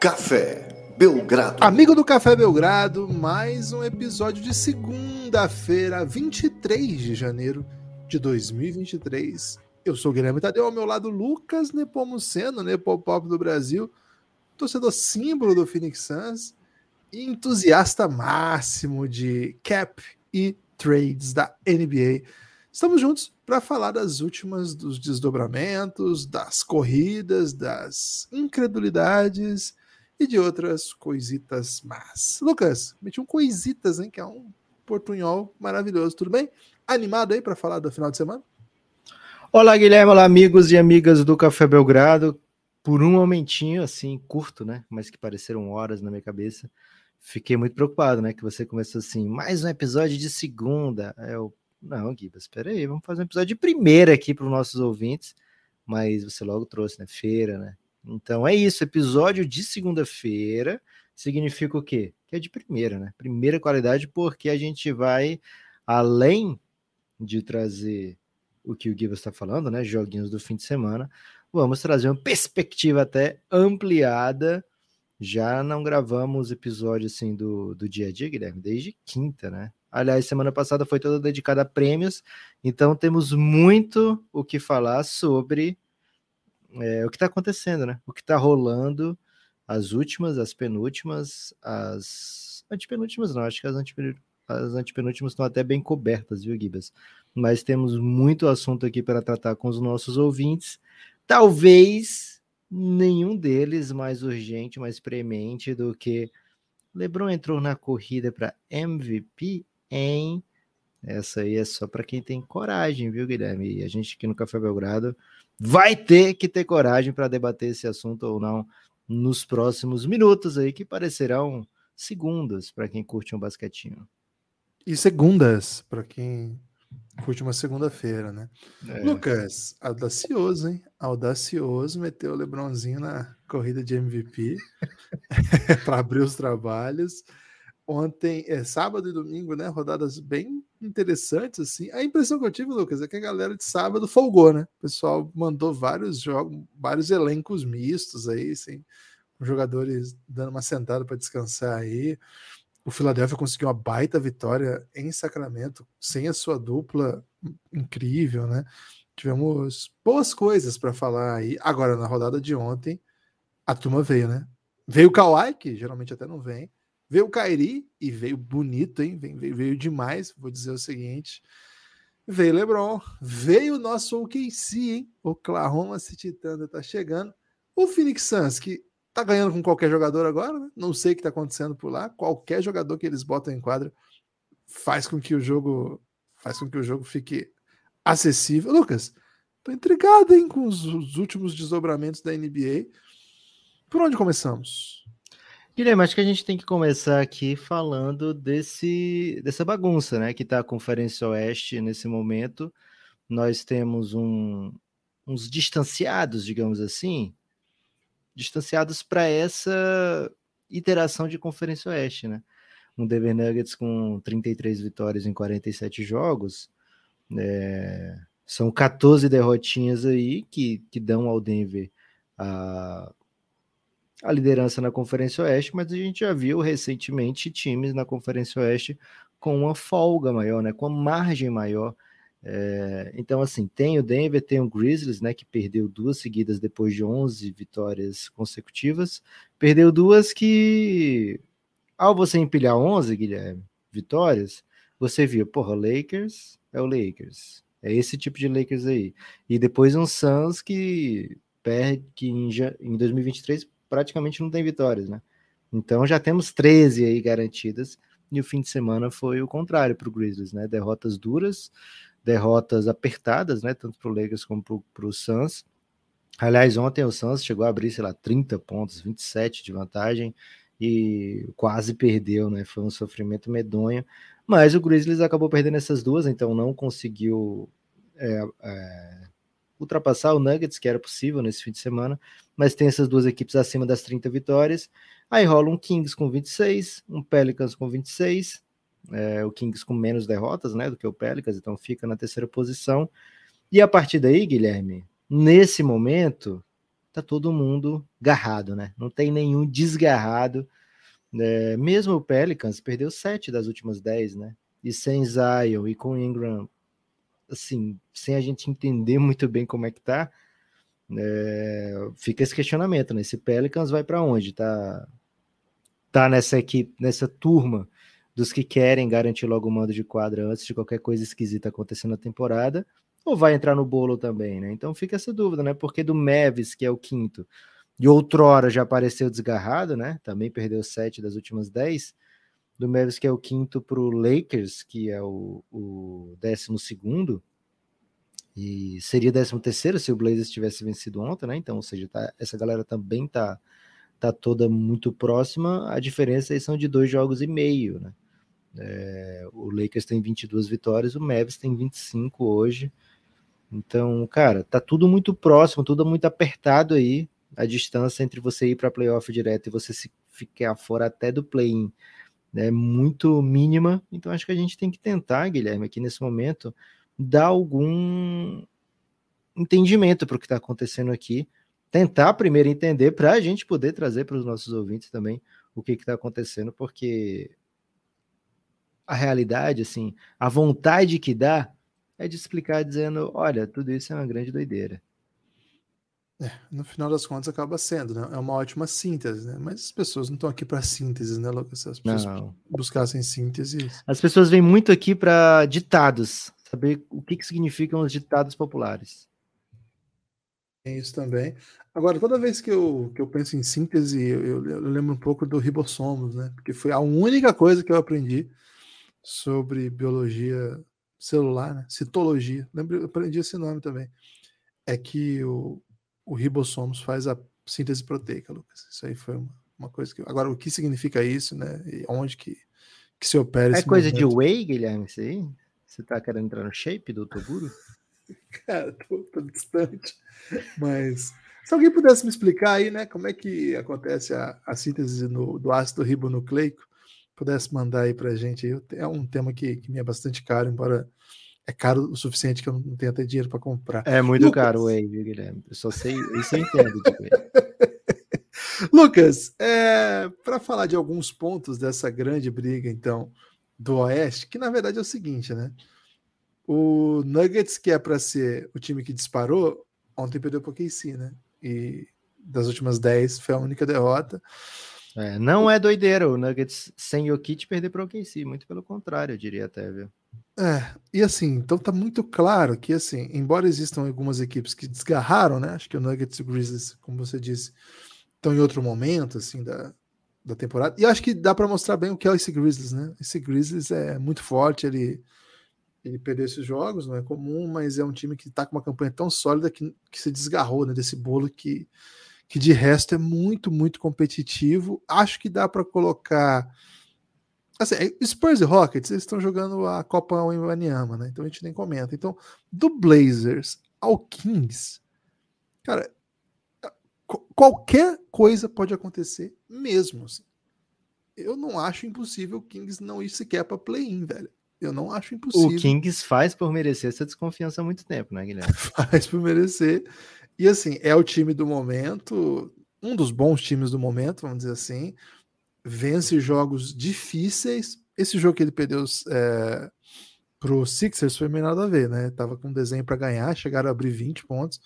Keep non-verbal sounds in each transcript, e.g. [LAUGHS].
Café Belgrado. Amigo do Café Belgrado, mais um episódio de segunda-feira, 23 de janeiro de 2023. Eu sou o Guilherme Tadeu, ao meu lado Lucas Nepomuceno, Nepopop do Brasil, torcedor símbolo do Phoenix Suns e entusiasta máximo de cap e trades da NBA. Estamos juntos para falar das últimas dos desdobramentos, das corridas, das incredulidades e de outras coisitas más. Lucas, meti um coisitas, hein, que é um portunhol maravilhoso. Tudo bem? Animado aí para falar do final de semana? Olá, Guilherme, olá, amigos e amigas do Café Belgrado. Por um momentinho, assim, curto, né? Mas que pareceram horas na minha cabeça. Fiquei muito preocupado, né? Que você começou assim, mais um episódio de segunda. Eu, não, Guiba, espera aí, vamos fazer um episódio de primeira aqui para os nossos ouvintes. Mas você logo trouxe, né? Feira, né? Então é isso, episódio de segunda-feira significa o quê? Que é de primeira, né? Primeira qualidade, porque a gente vai, além de trazer o que o Gibbs está falando, né? Joguinhos do fim de semana, vamos trazer uma perspectiva até ampliada. Já não gravamos episódio assim do, do dia a dia, Guilherme, desde quinta, né? Aliás, semana passada foi toda dedicada a prêmios, então temos muito o que falar sobre é, o que está acontecendo, né? O que está rolando, as últimas, as penúltimas, as antepenúltimas não, acho que as, antepenúltimas, as antepenúltimas estão até bem cobertas, viu, Gibas? Mas temos muito assunto aqui para tratar com os nossos ouvintes. Talvez nenhum deles mais urgente, mais premente do que LeBron entrou na corrida para MVP em essa aí é só para quem tem coragem, viu, Guilherme? E a gente aqui no Café Belgrado vai ter que ter coragem para debater esse assunto ou não nos próximos minutos aí, que parecerão segundas para quem curte um basquetinho. E segundas para quem curte uma segunda-feira, né? É. Lucas, audacioso, hein? Audacioso meteu o Lebronzinho na corrida de MVP [LAUGHS] para abrir os trabalhos. Ontem, é sábado e domingo, né? Rodadas bem interessantes, assim. A impressão que eu tive, Lucas, é que a galera de sábado folgou, né? O pessoal mandou vários jogos, vários elencos mistos aí, assim, com jogadores dando uma sentada para descansar aí. O Philadelphia conseguiu uma baita vitória em Sacramento, sem a sua dupla incrível, né? Tivemos boas coisas para falar aí. Agora, na rodada de ontem, a turma veio, né? Veio o Kawhi, que geralmente até não vem Veio o Kairi e veio bonito, hein? Veio, veio demais. Vou dizer o seguinte: veio LeBron, veio o nosso OKC, hein? Oklahoma City Thunder tá chegando. O Phoenix Suns, que tá ganhando com qualquer jogador agora, né? Não sei o que tá acontecendo por lá. Qualquer jogador que eles botam em quadra faz com que o jogo faz com que o jogo fique acessível. Lucas, tô intrigado, hein, com os, os últimos desdobramentos da NBA. Por onde começamos? Guilherme, acho que a gente tem que começar aqui falando desse, dessa bagunça, né? Que está a Conferência Oeste nesse momento. Nós temos um, uns distanciados, digamos assim, distanciados para essa iteração de Conferência Oeste, né? Um Denver Nuggets com 33 vitórias em 47 jogos. É, são 14 derrotinhas aí que, que dão ao Denver a a liderança na Conferência Oeste, mas a gente já viu recentemente times na Conferência Oeste com uma folga maior, né, com uma margem maior. É, então, assim, tem o Denver, tem o Grizzlies, né, que perdeu duas seguidas depois de 11 vitórias consecutivas. Perdeu duas que, ao você empilhar 11, Guilherme, vitórias, você viu, porra, Lakers é o Lakers. É esse tipo de Lakers aí. E depois um Suns que perde, que em, em 2023 praticamente não tem vitórias, né? Então já temos 13 aí garantidas, e o fim de semana foi o contrário para o Grizzlies, né? Derrotas duras, derrotas apertadas, né? Tanto para o Lakers como para o Suns. Aliás, ontem o Suns chegou a abrir, sei lá, 30 pontos, 27 de vantagem e quase perdeu, né? Foi um sofrimento medonho. Mas o Grizzlies acabou perdendo essas duas, então não conseguiu é, é, ultrapassar o Nuggets, que era possível nesse fim de semana, mas tem essas duas equipes acima das 30 vitórias. Aí rola um Kings com 26, um Pelicans com 26, é, o Kings com menos derrotas né, do que o Pelicans, então fica na terceira posição. E a partir daí, Guilherme, nesse momento, tá todo mundo garrado, né? Não tem nenhum desgarrado. É, mesmo o Pelicans perdeu sete das últimas dez, né? E sem Zion e com Ingram, assim, sem a gente entender [LAUGHS] muito bem como é que tá, é, fica esse questionamento, né? Esse Pelicans vai para onde? Tá, tá nessa equipe, nessa turma dos que querem garantir logo o mando de quadra antes de qualquer coisa esquisita acontecer na temporada, ou vai entrar no bolo também, né? Então fica essa dúvida, né? Porque do Mavis, que é o quinto, e outrora já apareceu desgarrado, né? Também perdeu sete das últimas dez. Do Mavis, que é o quinto, para o Lakers, que é o, o décimo segundo. E seria décimo terceiro se o Blazers tivesse vencido ontem, né? Então, ou seja, tá, essa galera também tá, tá toda muito próxima. A diferença aí são de dois jogos e meio, né? É, o Lakers tem 22 vitórias, o Mavis tem 25 hoje. Então, cara, tá tudo muito próximo, tudo muito apertado aí. A distância entre você ir para playoff direto e você se ficar fora até do play-in é muito mínima. Então, acho que a gente tem que tentar, Guilherme, aqui nesse momento, dar algum entendimento para o que está acontecendo aqui. Tentar primeiro entender para a gente poder trazer para os nossos ouvintes também o que está acontecendo, porque a realidade, assim, a vontade que dá é de explicar dizendo, olha, tudo isso é uma grande doideira. É, no final das contas acaba sendo, né? É uma ótima síntese, né? Mas as pessoas não estão aqui para síntese, né, Lucas? As pessoas não. buscassem síntese. As pessoas vêm muito aqui para ditados, saber o que, que significam os ditados populares. Tem isso também. Agora, toda vez que eu, que eu penso em síntese, eu, eu, eu lembro um pouco do ribossomos, né? Porque foi a única coisa que eu aprendi sobre biologia celular, né? citologia, lembro, eu aprendi esse nome também, é que o, o ribossomos faz a síntese proteica, Lucas. Isso aí foi uma, uma coisa que. Agora, o que significa isso, né? E onde que, que se opera É coisa movimento? de whey, Guilherme, isso aí? Você tá querendo entrar no shape do Toguro? [LAUGHS] Cara, tô, tô, distante. Mas se alguém pudesse me explicar aí, né, como é que acontece a, a síntese no, do ácido ribonucleico, pudesse mandar aí pra gente. É um tema que, que me é bastante caro, embora é caro o suficiente que eu não tenho até dinheiro para comprar. É muito Lucas. caro o Whey, Guilherme? Eu só sei, isso eu entendo de [LAUGHS] Lucas, é, para falar de alguns pontos dessa grande briga, então, do Oeste, que na verdade é o seguinte, né? O Nuggets, que é para ser o time que disparou, ontem perdeu para o KC, né? E das últimas 10 foi a única derrota. É, não é doideira o Nuggets sem o kit perder para o OKC, muito pelo contrário, eu diria até, viu? É, e assim, então tá muito claro que assim, embora existam algumas equipes que desgarraram, né? Acho que o Nuggets e o Grizzlies, como você disse, estão em outro momento assim da, da temporada. E acho que dá para mostrar bem o que é esse Grizzlies, né? Esse Grizzlies é muito forte, ele ele perdeu esses jogos, não é comum, mas é um time que tá com uma campanha tão sólida que, que se desgarrou, né, desse bolo que que de resto é muito, muito competitivo. Acho que dá para colocar. Assim, é, Spurs e Rockets, eles estão jogando a Copa Wembanyama, né? Então a gente nem comenta. Então, do Blazers ao Kings, cara, qualquer coisa pode acontecer mesmo. Assim. Eu não acho impossível o Kings não ir sequer para play-in, velho. Eu não acho impossível. O Kings faz por merecer essa desconfiança há muito tempo, né, Guilherme? [LAUGHS] faz por merecer. E assim, é o time do momento, um dos bons times do momento, vamos dizer assim. Vence jogos difíceis. Esse jogo que ele perdeu é, pro Sixers foi meio nada a ver, né? Tava com um desenho para ganhar, chegaram a abrir 20 pontos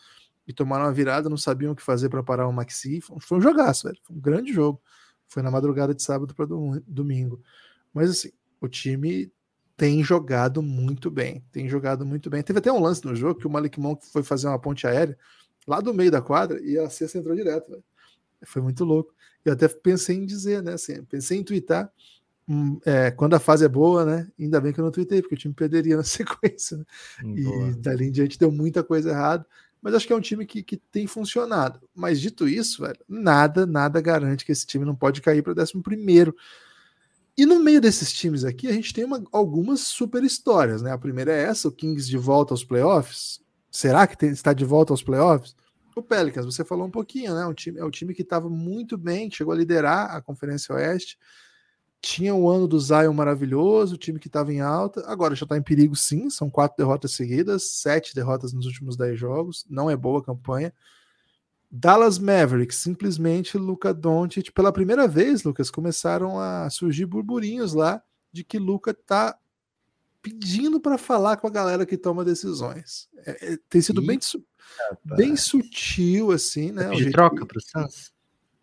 e tomaram uma virada, não sabiam o que fazer para parar o Maxi. Foi um jogaço, velho. Foi um grande jogo. Foi na madrugada de sábado para domingo. Mas assim, o time tem jogado muito bem. Tem jogado muito bem. Teve até um lance no jogo que o Malik Monk foi fazer uma ponte aérea lá do meio da quadra e a cesta entrou direto, velho. Foi muito louco. Eu até pensei em dizer, né? Assim, pensei em twittar. Hum, é, quando a fase é boa, né? Ainda bem que eu não tuitei, porque o time perderia [LAUGHS] na sequência. Né? E dali em diante deu muita coisa errada. Mas acho que é um time que, que tem funcionado. Mas dito isso, velho, nada, nada garante que esse time não pode cair para o 11 primeiro. E no meio desses times aqui, a gente tem uma, algumas super histórias, né? A primeira é essa, o Kings de volta aos playoffs. Será que tem, está de volta aos playoffs? O Pelicans, você falou um pouquinho, né? Um time, é o time que estava muito bem, chegou a liderar a Conferência Oeste. Tinha o ano do Zion maravilhoso, o time que estava em alta. Agora já está em perigo, sim. São quatro derrotas seguidas, sete derrotas nos últimos dez jogos. Não é boa campanha. Dallas Mavericks, simplesmente Luca Doncic, pela primeira vez, Lucas, começaram a surgir burburinhos lá de que Luca tá pedindo para falar com a galera que toma decisões. É, é, tem sido bem, bem sutil, assim, né? De troca para o Suns?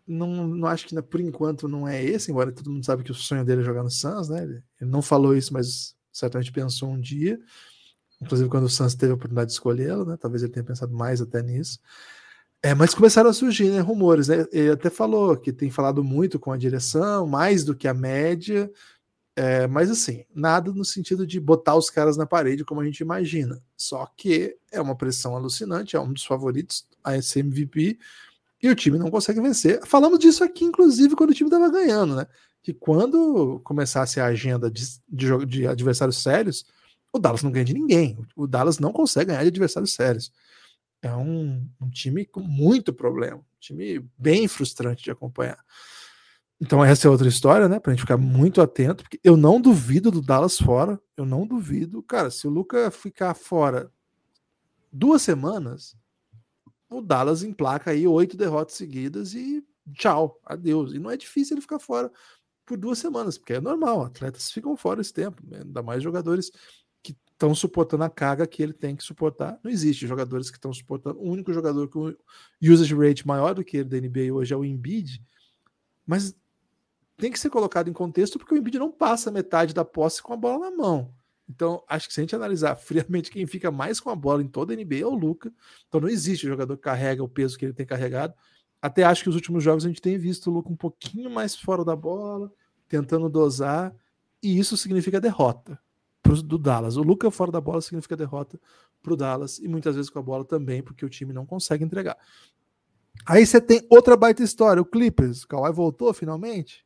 Não, não acho que por enquanto não é esse, embora todo mundo sabe que o sonho dele é jogar no Suns, né? Ele, ele não falou isso, mas certamente pensou um dia. Inclusive quando o Suns teve a oportunidade de escolhê-lo, né? Talvez ele tenha pensado mais até nisso. É, mas começaram a surgir né, rumores. Né? Ele até falou que tem falado muito com a direção, mais do que a média. É, mas assim, nada no sentido de botar os caras na parede como a gente imagina. Só que é uma pressão alucinante, é um dos favoritos a esse MVP e o time não consegue vencer. Falamos disso aqui, inclusive, quando o time estava ganhando, né? Que quando começasse a agenda de, de, de adversários sérios, o Dallas não ganha de ninguém. O Dallas não consegue ganhar de adversários sérios é um, um, time com muito problema, um time bem frustrante de acompanhar. Então essa é outra história, né? Pra gente ficar muito atento, porque eu não duvido do Dallas fora, eu não duvido. Cara, se o Luca ficar fora duas semanas, o Dallas emplaca aí oito derrotas seguidas e tchau, adeus. E não é difícil ele ficar fora por duas semanas, porque é normal, atletas ficam fora esse tempo, né? ainda mais jogadores estão suportando a carga que ele tem que suportar. Não existe jogadores que estão suportando. O único jogador com usage rate maior do que ele da NBA hoje é o Embiid, mas tem que ser colocado em contexto porque o Embiid não passa metade da posse com a bola na mão. Então, acho que se a gente analisar [LAUGHS] friamente quem fica mais com a bola em toda a NBA é o Luca. Então, não existe jogador que carrega o peso que ele tem carregado. Até acho que os últimos jogos a gente tem visto o Luca um pouquinho mais fora da bola, tentando dosar, e isso significa derrota do Dallas. O Luca fora da bola significa derrota para o Dallas e muitas vezes com a bola também, porque o time não consegue entregar. Aí você tem outra baita história, o Clippers. O Kawhi voltou finalmente.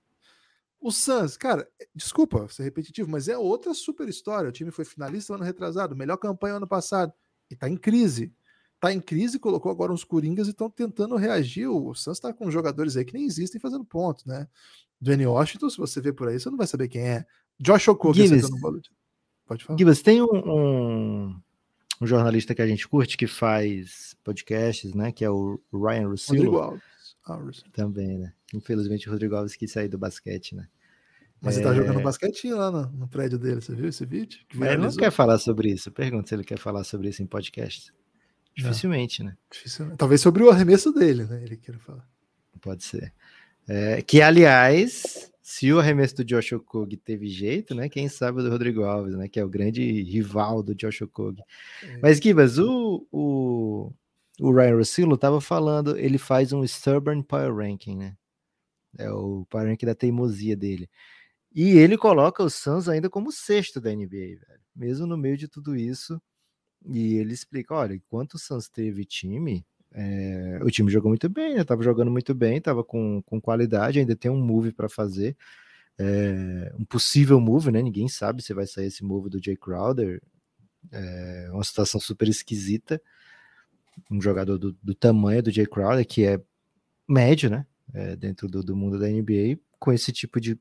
O Suns, cara, desculpa ser repetitivo, mas é outra super história. O time foi finalista ano retrasado, melhor campanha ano passado e tá em crise. Tá em crise, colocou agora uns coringas e estão tentando reagir. O Suns tá com jogadores aí que nem existem fazendo pontos, né? Dwayne Washington, se você ver por aí, você não vai saber quem é. Josh Okogie no bolo Pode falar. Gibas, tem um, um, um, jornalista que a gente curte que faz podcasts, né? Que é o Ryan Russillo. Rodrigo Alves. Ah, Também, né? Infelizmente o Rodrigo Alves quis sair do basquete, né? Mas é... ele tá jogando basquetinho lá no, no, prédio dele, você viu esse vídeo? ele não quer falar sobre isso. Pergunta se ele quer falar sobre isso em podcast. Dificilmente, não. né? Dificilmente. Talvez sobre o arremesso dele, né? Ele queira falar. Pode ser. É, que, aliás, se o arremesso do Josh Okogie teve jeito, né? Quem sabe o do Rodrigo Alves, né? Que é o grande rival do Josh Okogie. É. Mas, Gibas, o, o, o Ryan Russillo estava falando, ele faz um Stubborn Power Ranking, né? É o Power Ranking da teimosia dele. E ele coloca o Suns ainda como sexto da NBA, velho. Mesmo no meio de tudo isso. E ele explica, olha, enquanto o Suns teve time, é, o time jogou muito bem, né? Tava jogando muito bem, tava com, com qualidade, ainda tem um move para fazer. É, um possível move, né? Ninguém sabe se vai sair esse move do Jay Crowder. É uma situação super esquisita. Um jogador do, do tamanho do Jay Crowder, que é médio, né? É, dentro do, do, mundo da NBA, com esse tipo de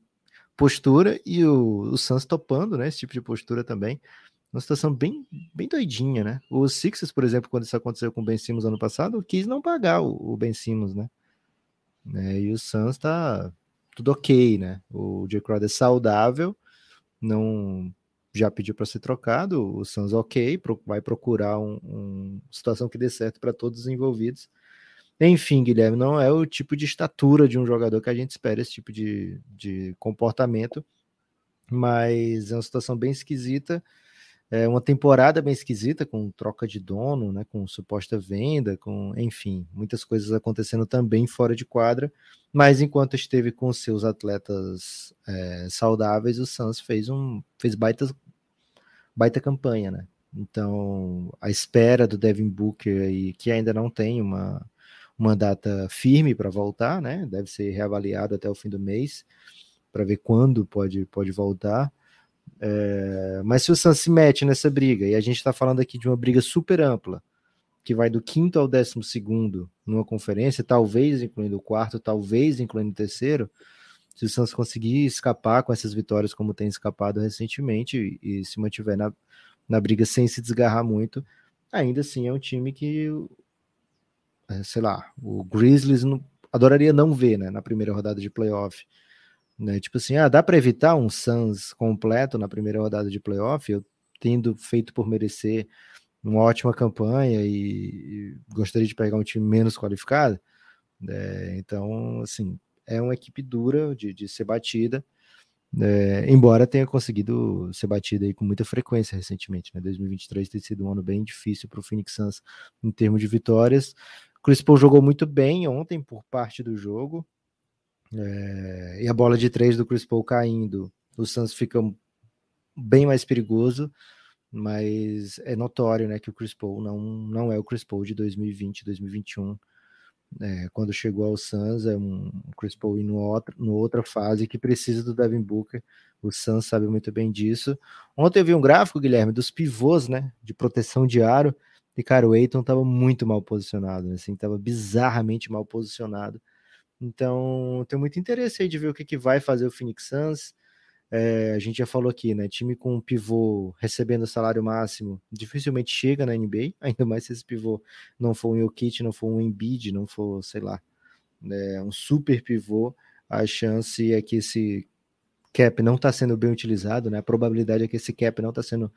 postura e o, o Suns topando, né? Esse tipo de postura também uma situação bem, bem doidinha, né? O Sixers, por exemplo, quando isso aconteceu com o Ben Simmons ano passado, quis não pagar o, o Ben Simmons, né? né? E o Suns tá tudo ok, né? O Jay Crowder é saudável, não já pediu para ser trocado, o Suns ok, vai procurar uma um situação que dê certo para todos os envolvidos. Enfim, Guilherme, não é o tipo de estatura de um jogador que a gente espera esse tipo de, de comportamento, mas é uma situação bem esquisita é uma temporada bem esquisita, com troca de dono, né, com suposta venda, com, enfim, muitas coisas acontecendo também fora de quadra, mas enquanto esteve com seus atletas é, saudáveis, o Suns fez um fez baita, baita campanha, né? Então, a espera do Devin Booker aí, que ainda não tem uma, uma data firme para voltar, né? Deve ser reavaliado até o fim do mês para ver quando pode, pode voltar. É, mas se o Suns se mete nessa briga, e a gente está falando aqui de uma briga super ampla, que vai do quinto ao décimo segundo numa conferência, talvez incluindo o quarto, talvez incluindo o terceiro, se o Suns conseguir escapar com essas vitórias como tem escapado recentemente e, e se mantiver na, na briga sem se desgarrar muito, ainda assim é um time que sei lá, o Grizzlies não, adoraria não ver, né, na primeira rodada de playoff. Né? Tipo assim, ah, dá para evitar um Suns completo na primeira rodada de playoff, eu tendo feito por merecer uma ótima campanha e, e gostaria de pegar um time menos qualificado. É, então, assim, é uma equipe dura de, de ser batida, é, embora tenha conseguido ser batida aí com muita frequência recentemente. Né? 2023 tem sido um ano bem difícil para o Phoenix Suns em termos de vitórias. Chris Paul jogou muito bem ontem por parte do jogo. É, e a bola de três do Chris Paul caindo, o Suns fica bem mais perigoso, mas é notório né, que o Chris Paul não, não é o Chris Paul de 2020, 2021. É, quando chegou ao Suns, é um Chris Paul em outra, outra fase que precisa do Devin Booker. O Suns sabe muito bem disso. Ontem eu vi um gráfico, Guilherme, dos pivôs, né, de proteção de aro. E, cara, o Eiton estava muito mal posicionado, assim, estava bizarramente mal posicionado. Então, tenho muito interesse aí de ver o que, que vai fazer o Phoenix Suns. É, a gente já falou aqui, né? Time com um pivô recebendo salário máximo dificilmente chega na NBA, [LAUGHS] ainda mais se esse pivô não for um Jokic, não for um Embiid, não for, sei lá, né, um super pivô. A chance é que esse cap não está sendo bem utilizado, né? A probabilidade é que esse cap não está sendo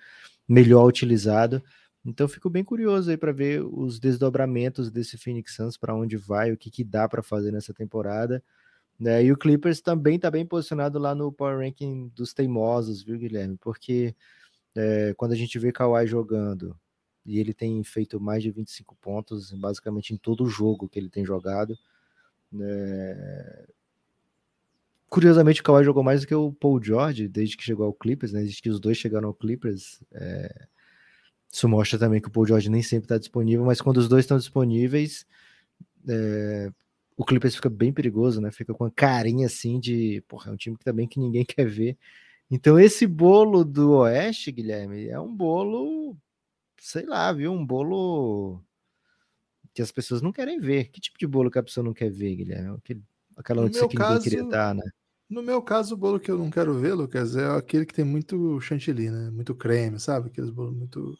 melhor utilizado. Então fico bem curioso aí para ver os desdobramentos desse Phoenix Suns, para onde vai, o que, que dá para fazer nessa temporada. Né? E o Clippers também está bem posicionado lá no Power Ranking dos teimosos, viu, Guilherme? Porque é, quando a gente vê Kawhi jogando, e ele tem feito mais de 25 pontos, basicamente em todo o jogo que ele tem jogado. Né? Curiosamente, o Kawhi jogou mais do que o Paul George desde que chegou ao Clippers, né? desde que os dois chegaram ao Clippers. É isso mostra também que o Paul George nem sempre está disponível, mas quando os dois estão disponíveis, é, o Clippers fica bem perigoso, né? Fica com uma carinha assim de, porra, é um time que também que ninguém quer ver. Então esse bolo do Oeste, Guilherme, é um bolo, sei lá, viu? Um bolo que as pessoas não querem ver. Que tipo de bolo que a pessoa não quer ver, Guilherme? Aquele, aquela notícia que caso, ninguém queria dar, né? No meu caso, o bolo que eu não quero ver, Lucas, é aquele que tem muito chantilly, né? Muito creme, sabe? Aqueles bolos muito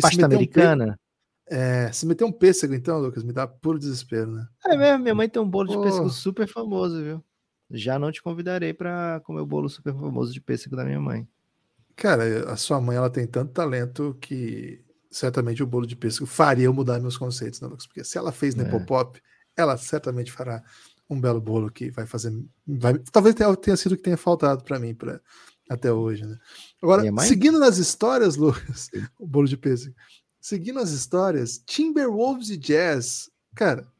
Pasta americana? Um é, se meter um pêssego, então, Lucas, me dá puro desespero, né? É mesmo, minha mãe tem um bolo de pêssego super famoso, viu? Já não te convidarei para comer o bolo super famoso de pêssego da minha mãe. Cara, a sua mãe ela tem tanto talento que certamente o bolo de pêssego faria eu mudar meus conceitos, né, Lucas? Porque se ela fez é. Nepopop, ela certamente fará um belo bolo que vai fazer. Vai, talvez tenha sido o que tenha faltado para mim pra, até hoje, né? Agora, seguindo nas histórias, Lucas, o bolo de pêssego. Seguindo as histórias, Timberwolves e Jazz, cara,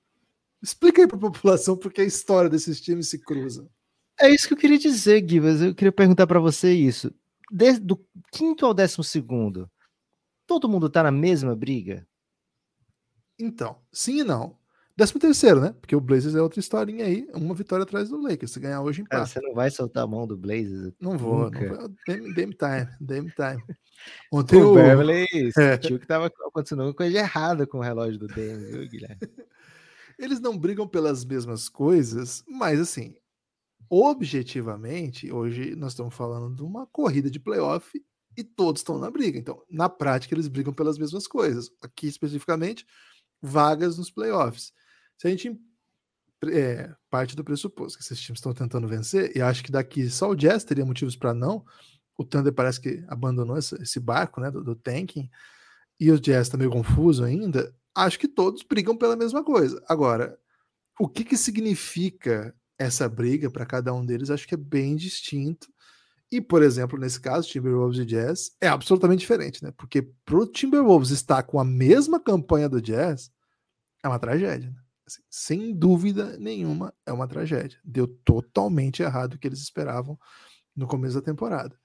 explica aí para a população porque a história desses times se cruza. É isso que eu queria dizer, Gui, mas eu queria perguntar para você isso. Desde do quinto ao décimo segundo, todo mundo tá na mesma briga? Então, sim e não. Décimo terceiro, né? Porque o Blazers é outra historinha aí, uma vitória atrás do Lakers. Se ganhar hoje, empata. você não vai soltar a mão do Blazers? Não vou, Nunca. não vou. Damn, time, damn time. [LAUGHS] Ontem o, o Beverly [LAUGHS] é. sentiu que estava acontecendo uma coisa errada com o relógio do Dame, viu, Guilherme? [LAUGHS] Eles não brigam pelas mesmas coisas, mas assim, objetivamente, hoje nós estamos falando de uma corrida de playoff e todos estão na briga. Então, na prática, eles brigam pelas mesmas coisas. Aqui, especificamente, vagas nos playoffs. Se a gente é, parte do pressuposto que esses times estão tentando vencer, e acho que daqui só o Jazz teria motivos para não. O Thunder parece que abandonou esse, esse barco né, do, do, tanking, e o Jazz está meio confuso ainda. Acho que todos brigam pela mesma coisa. Agora, o que, que significa essa briga para cada um deles? Acho que é bem distinto. E, por exemplo, nesse caso, Timberwolves e Jazz é absolutamente diferente, né? Porque pro Timberwolves estar com a mesma campanha do Jazz é uma tragédia. Né? Assim, sem dúvida nenhuma, é uma tragédia. Deu totalmente errado o que eles esperavam no começo da temporada.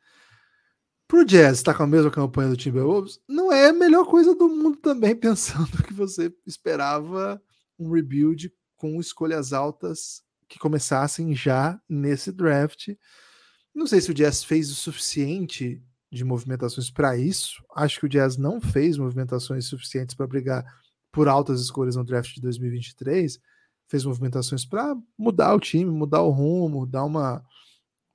Pro Jazz estar com a mesma campanha do Timberwolves, não é a melhor coisa do mundo também, [LAUGHS] pensando que você esperava um rebuild com escolhas altas que começassem já nesse draft. Não sei se o Jazz fez o suficiente de movimentações para isso. Acho que o Jazz não fez movimentações suficientes para brigar por altas escolhas no draft de 2023, fez movimentações para mudar o time, mudar o rumo, dar uma,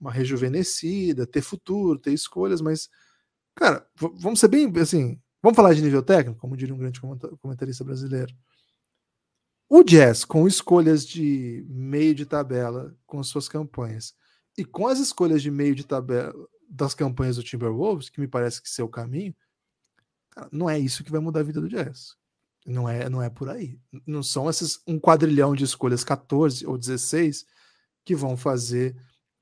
uma rejuvenescida, ter futuro, ter escolhas, mas, cara, vamos ser bem assim, vamos falar de nível técnico, como diria um grande comentarista brasileiro. O Jazz, com escolhas de meio de tabela com suas campanhas, e com as escolhas de meio de tabela das campanhas do Timberwolves, que me parece que ser o caminho, não é isso que vai mudar a vida do Jazz. Não é, não é por aí. Não são esses um quadrilhão de escolhas 14 ou 16 que vão fazer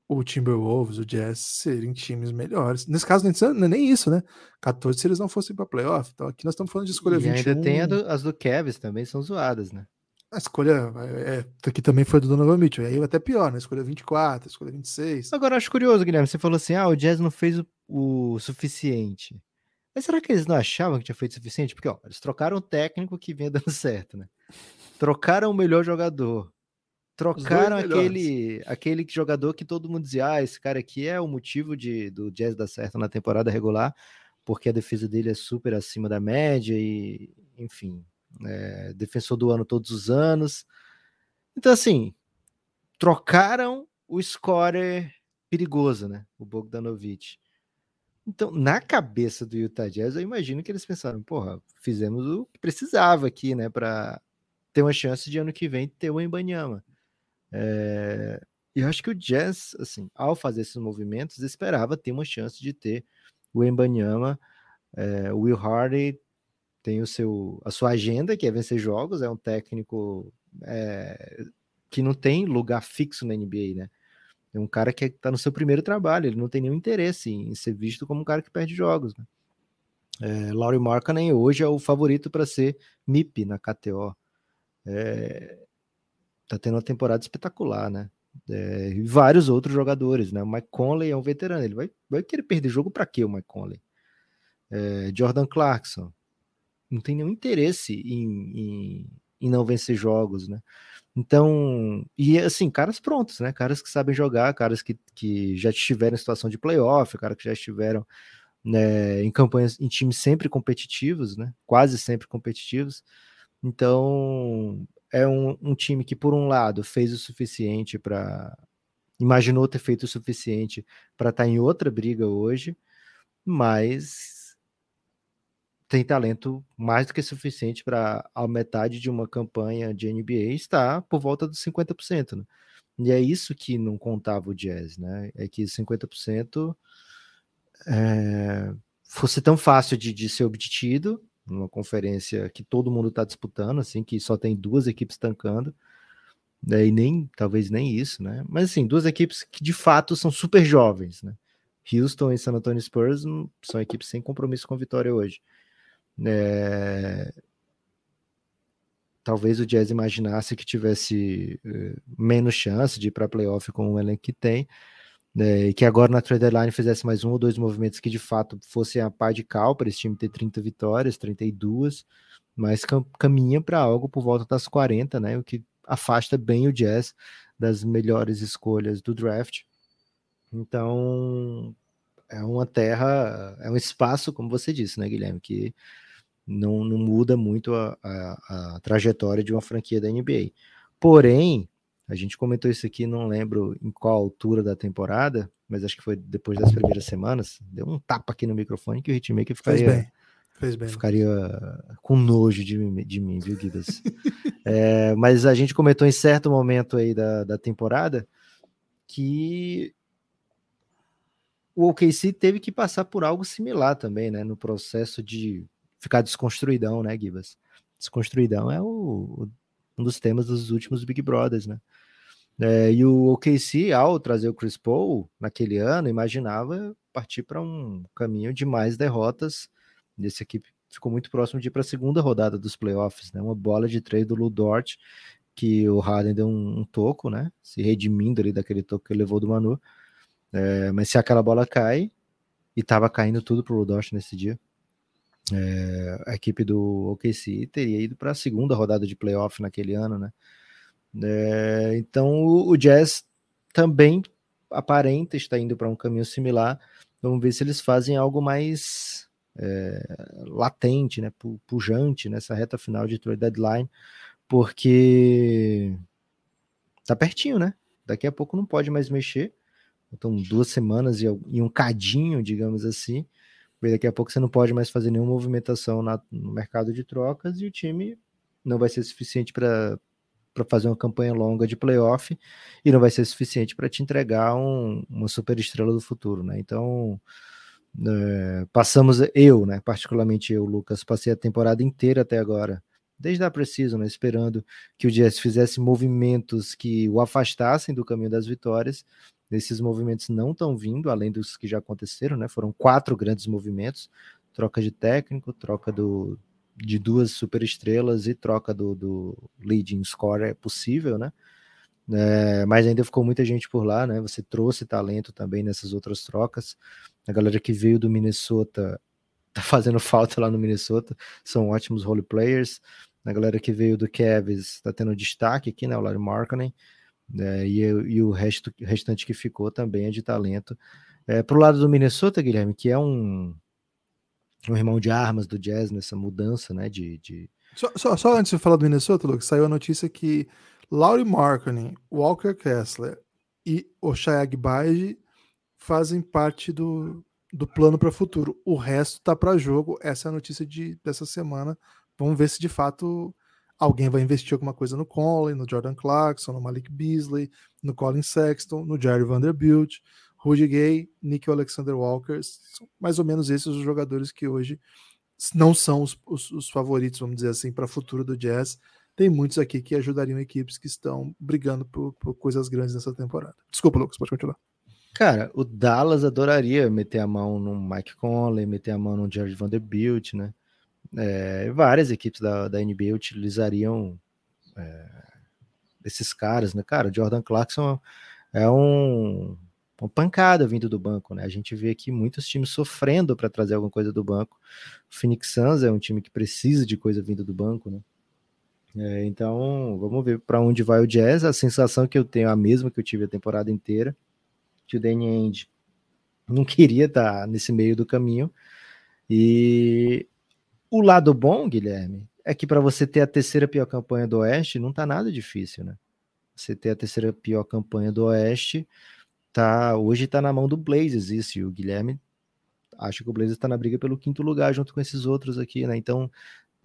o Timberwolves, o Jazz serem times melhores. Nesse caso, não é nem isso, né? 14 se eles não fossem para playoff. Então aqui nós estamos falando de escolha e 21. ainda tem do, as do Cavs também, são zoadas, né? A escolha é, é aqui também foi do Donovan Mitchell. Aí até pior, né? Escolha 24, escolha 26. Agora, acho curioso, Guilherme. Você falou assim: ah, o Jazz não fez o, o suficiente. Mas será que eles não achavam que tinha feito o suficiente? Porque, ó, eles trocaram o técnico que vinha [LAUGHS] dando certo, né? Trocaram o melhor jogador. Trocaram aquele, aquele jogador que todo mundo dizia: ah, esse cara aqui é o motivo de, do Jazz dar certo na temporada regular, porque a defesa dele é super acima da média e, enfim, é, defensor do ano todos os anos. Então, assim, trocaram o scorer perigoso, né? O Bogdanovich. Então, na cabeça do Utah Jazz, eu imagino que eles pensaram, porra, fizemos o que precisava aqui, né, para ter uma chance de ano que vem ter o Embanyama. É... Eu acho que o Jazz, assim, ao fazer esses movimentos, esperava ter uma chance de ter o Embanyama. É, o Will Hardy tem o seu, a sua agenda, que é vencer jogos, é um técnico é, que não tem lugar fixo na NBA, né? É um cara que está no seu primeiro trabalho, ele não tem nenhum interesse em ser visto como um cara que perde jogos. Né? É, Laurie Markkanen hoje é o favorito para ser MIP na KTO. É, tá tendo uma temporada espetacular, né? É, e vários outros jogadores, né? O Mike Conley é um veterano, ele vai, vai querer perder jogo para quê, o Mike Conley? É, Jordan Clarkson não tem nenhum interesse em, em, em não vencer jogos, né? Então, e assim, caras prontos, né? Caras que sabem jogar, caras que, que já estiveram em situação de playoff, caras que já estiveram né, em campanhas, em times sempre competitivos, né? Quase sempre competitivos. Então, é um, um time que, por um lado, fez o suficiente para. Imaginou ter feito o suficiente para estar tá em outra briga hoje, mas tem talento mais do que suficiente para a metade de uma campanha de NBA estar por volta dos 50%. Né? E é isso que não contava o Jazz, né? É que 50% é, fosse tão fácil de, de ser obtido numa conferência que todo mundo está disputando, assim, que só tem duas equipes tancando, né? e nem, talvez nem isso, né? Mas assim, duas equipes que de fato são super jovens, né? Houston e San Antonio Spurs são equipes sem compromisso com vitória hoje. É... Talvez o Jazz imaginasse que tivesse uh, menos chance de ir para playoff com o elenco que tem, né, e que agora na trade deadline fizesse mais um ou dois movimentos que de fato fossem a par de cal para esse time ter 30 vitórias, 32, mas cam caminha para algo por volta das 40, né? O que afasta bem o Jazz das melhores escolhas do draft. Então, é uma terra, é um espaço, como você disse, né, Guilherme, que não, não muda muito a, a, a, trajetória de uma franquia da NBA. Porém, a gente comentou isso aqui, não lembro em qual altura da temporada, mas acho que foi depois das primeiras semanas. Deu um tapa aqui no microfone que o Hitmaker ficaria, Fez bem. Fez bem. ficaria com nojo de, mim, de mim viu, Guidas? [LAUGHS] é, mas a gente comentou em certo momento aí da, da temporada que o OKC teve que passar por algo similar também, né? No processo de ficar desconstruidão, né, Gibas? Desconstruidão é o, um dos temas dos últimos Big Brothers, né? É, e o OKC, ao trazer o Chris Paul naquele ano, imaginava partir para um caminho de mais derrotas. Essa equipe ficou muito próximo de ir para a segunda rodada dos playoffs, né? Uma bola de três do Ludort, que o Harden deu um, um, toco, né? Se redimindo ali daquele toco que ele levou do Manu. É, mas se aquela bola cai, e estava caindo tudo pro Ludort nesse dia, é, a equipe do OKC teria ido para a segunda rodada de playoff naquele ano, né? É, então o, o, Jazz também aparenta estar indo para um caminho similar. Vamos ver se eles fazem algo mais é, latente, né? Pujante nessa reta final de trade deadline, porque tá pertinho, né? Daqui a pouco não pode mais mexer. Então, duas semanas e, e um cadinho, digamos assim daqui a pouco você não pode mais fazer nenhuma movimentação na, no mercado de trocas e o time não vai ser suficiente para para fazer uma campanha longa de playoff e não vai ser suficiente para te entregar um, uma super estrela do futuro, né? Então, é, passamos, eu, né, particularmente eu, Lucas, passei a temporada inteira até agora, desde a Precision, né, esperando que o Jazz fizesse movimentos que o afastassem do caminho das vitórias. Esses movimentos não estão vindo, além dos que já aconteceram, né? Foram quatro grandes movimentos: troca de técnico, troca do, de duas superestrelas e troca do, do leading score é possível, né? É, mas ainda ficou muita gente por lá, né? Você trouxe talento também nessas outras trocas. A galera que veio do Minnesota tá [LAUGHS] fazendo falta lá no Minnesota, são ótimos role players. A galera que veio do Cavs tá tendo destaque aqui, né? O Larry Markkinen. É, e, e, o resto, restante que ficou também é de talento. É, pro lado do Minnesota, Guilherme, que é um, um irmão de armas do Jazz nessa mudança, né? De, de... Só, só, só, antes de falar do Minnesota, Lucas, saiu a notícia que Laurie Markkinen, Walker Kessler e Oshai Agbaji fazem parte do, do plano para o futuro. O resto tá para jogo. Essa é a notícia de, dessa semana. Vamos ver se de fato alguém vai investir alguma coisa no Conley, no Jordan Clarkson, no Malik Beasley, no Colin Sexton, no Jerry Vanderbilt. Rudy Gay, Nick Alexander Walker, são mais ou menos esses os jogadores que hoje não são os, os, os favoritos, vamos dizer assim, para o futuro do Jazz. Tem muitos aqui que ajudariam equipes que estão brigando por, por coisas grandes nessa temporada. Desculpa, Lucas, pode continuar. Cara, o Dallas adoraria meter a mão no Mike Conley, meter a mão no Jared Vanderbilt, né? É, várias equipes da, da NBA utilizariam é, esses caras, né? Cara, Jordan Clarkson é um uma pancada vindo do banco, né? A gente vê aqui muitos times sofrendo para trazer alguma coisa do banco. O Phoenix Suns é um time que precisa de coisa vindo do banco, né? É, então, vamos ver para onde vai o Jazz. A sensação que eu tenho é a mesma que eu tive a temporada inteira, que o Danny Ainge não queria estar tá nesse meio do caminho. E o lado bom, Guilherme, é que para você ter a terceira pior campanha do Oeste, não tá nada difícil, né? Você ter a terceira pior campanha do Oeste, tá hoje está na mão do Blazers isso, e o Guilherme acha que o Blazers está na briga pelo quinto lugar junto com esses outros aqui, né? Então,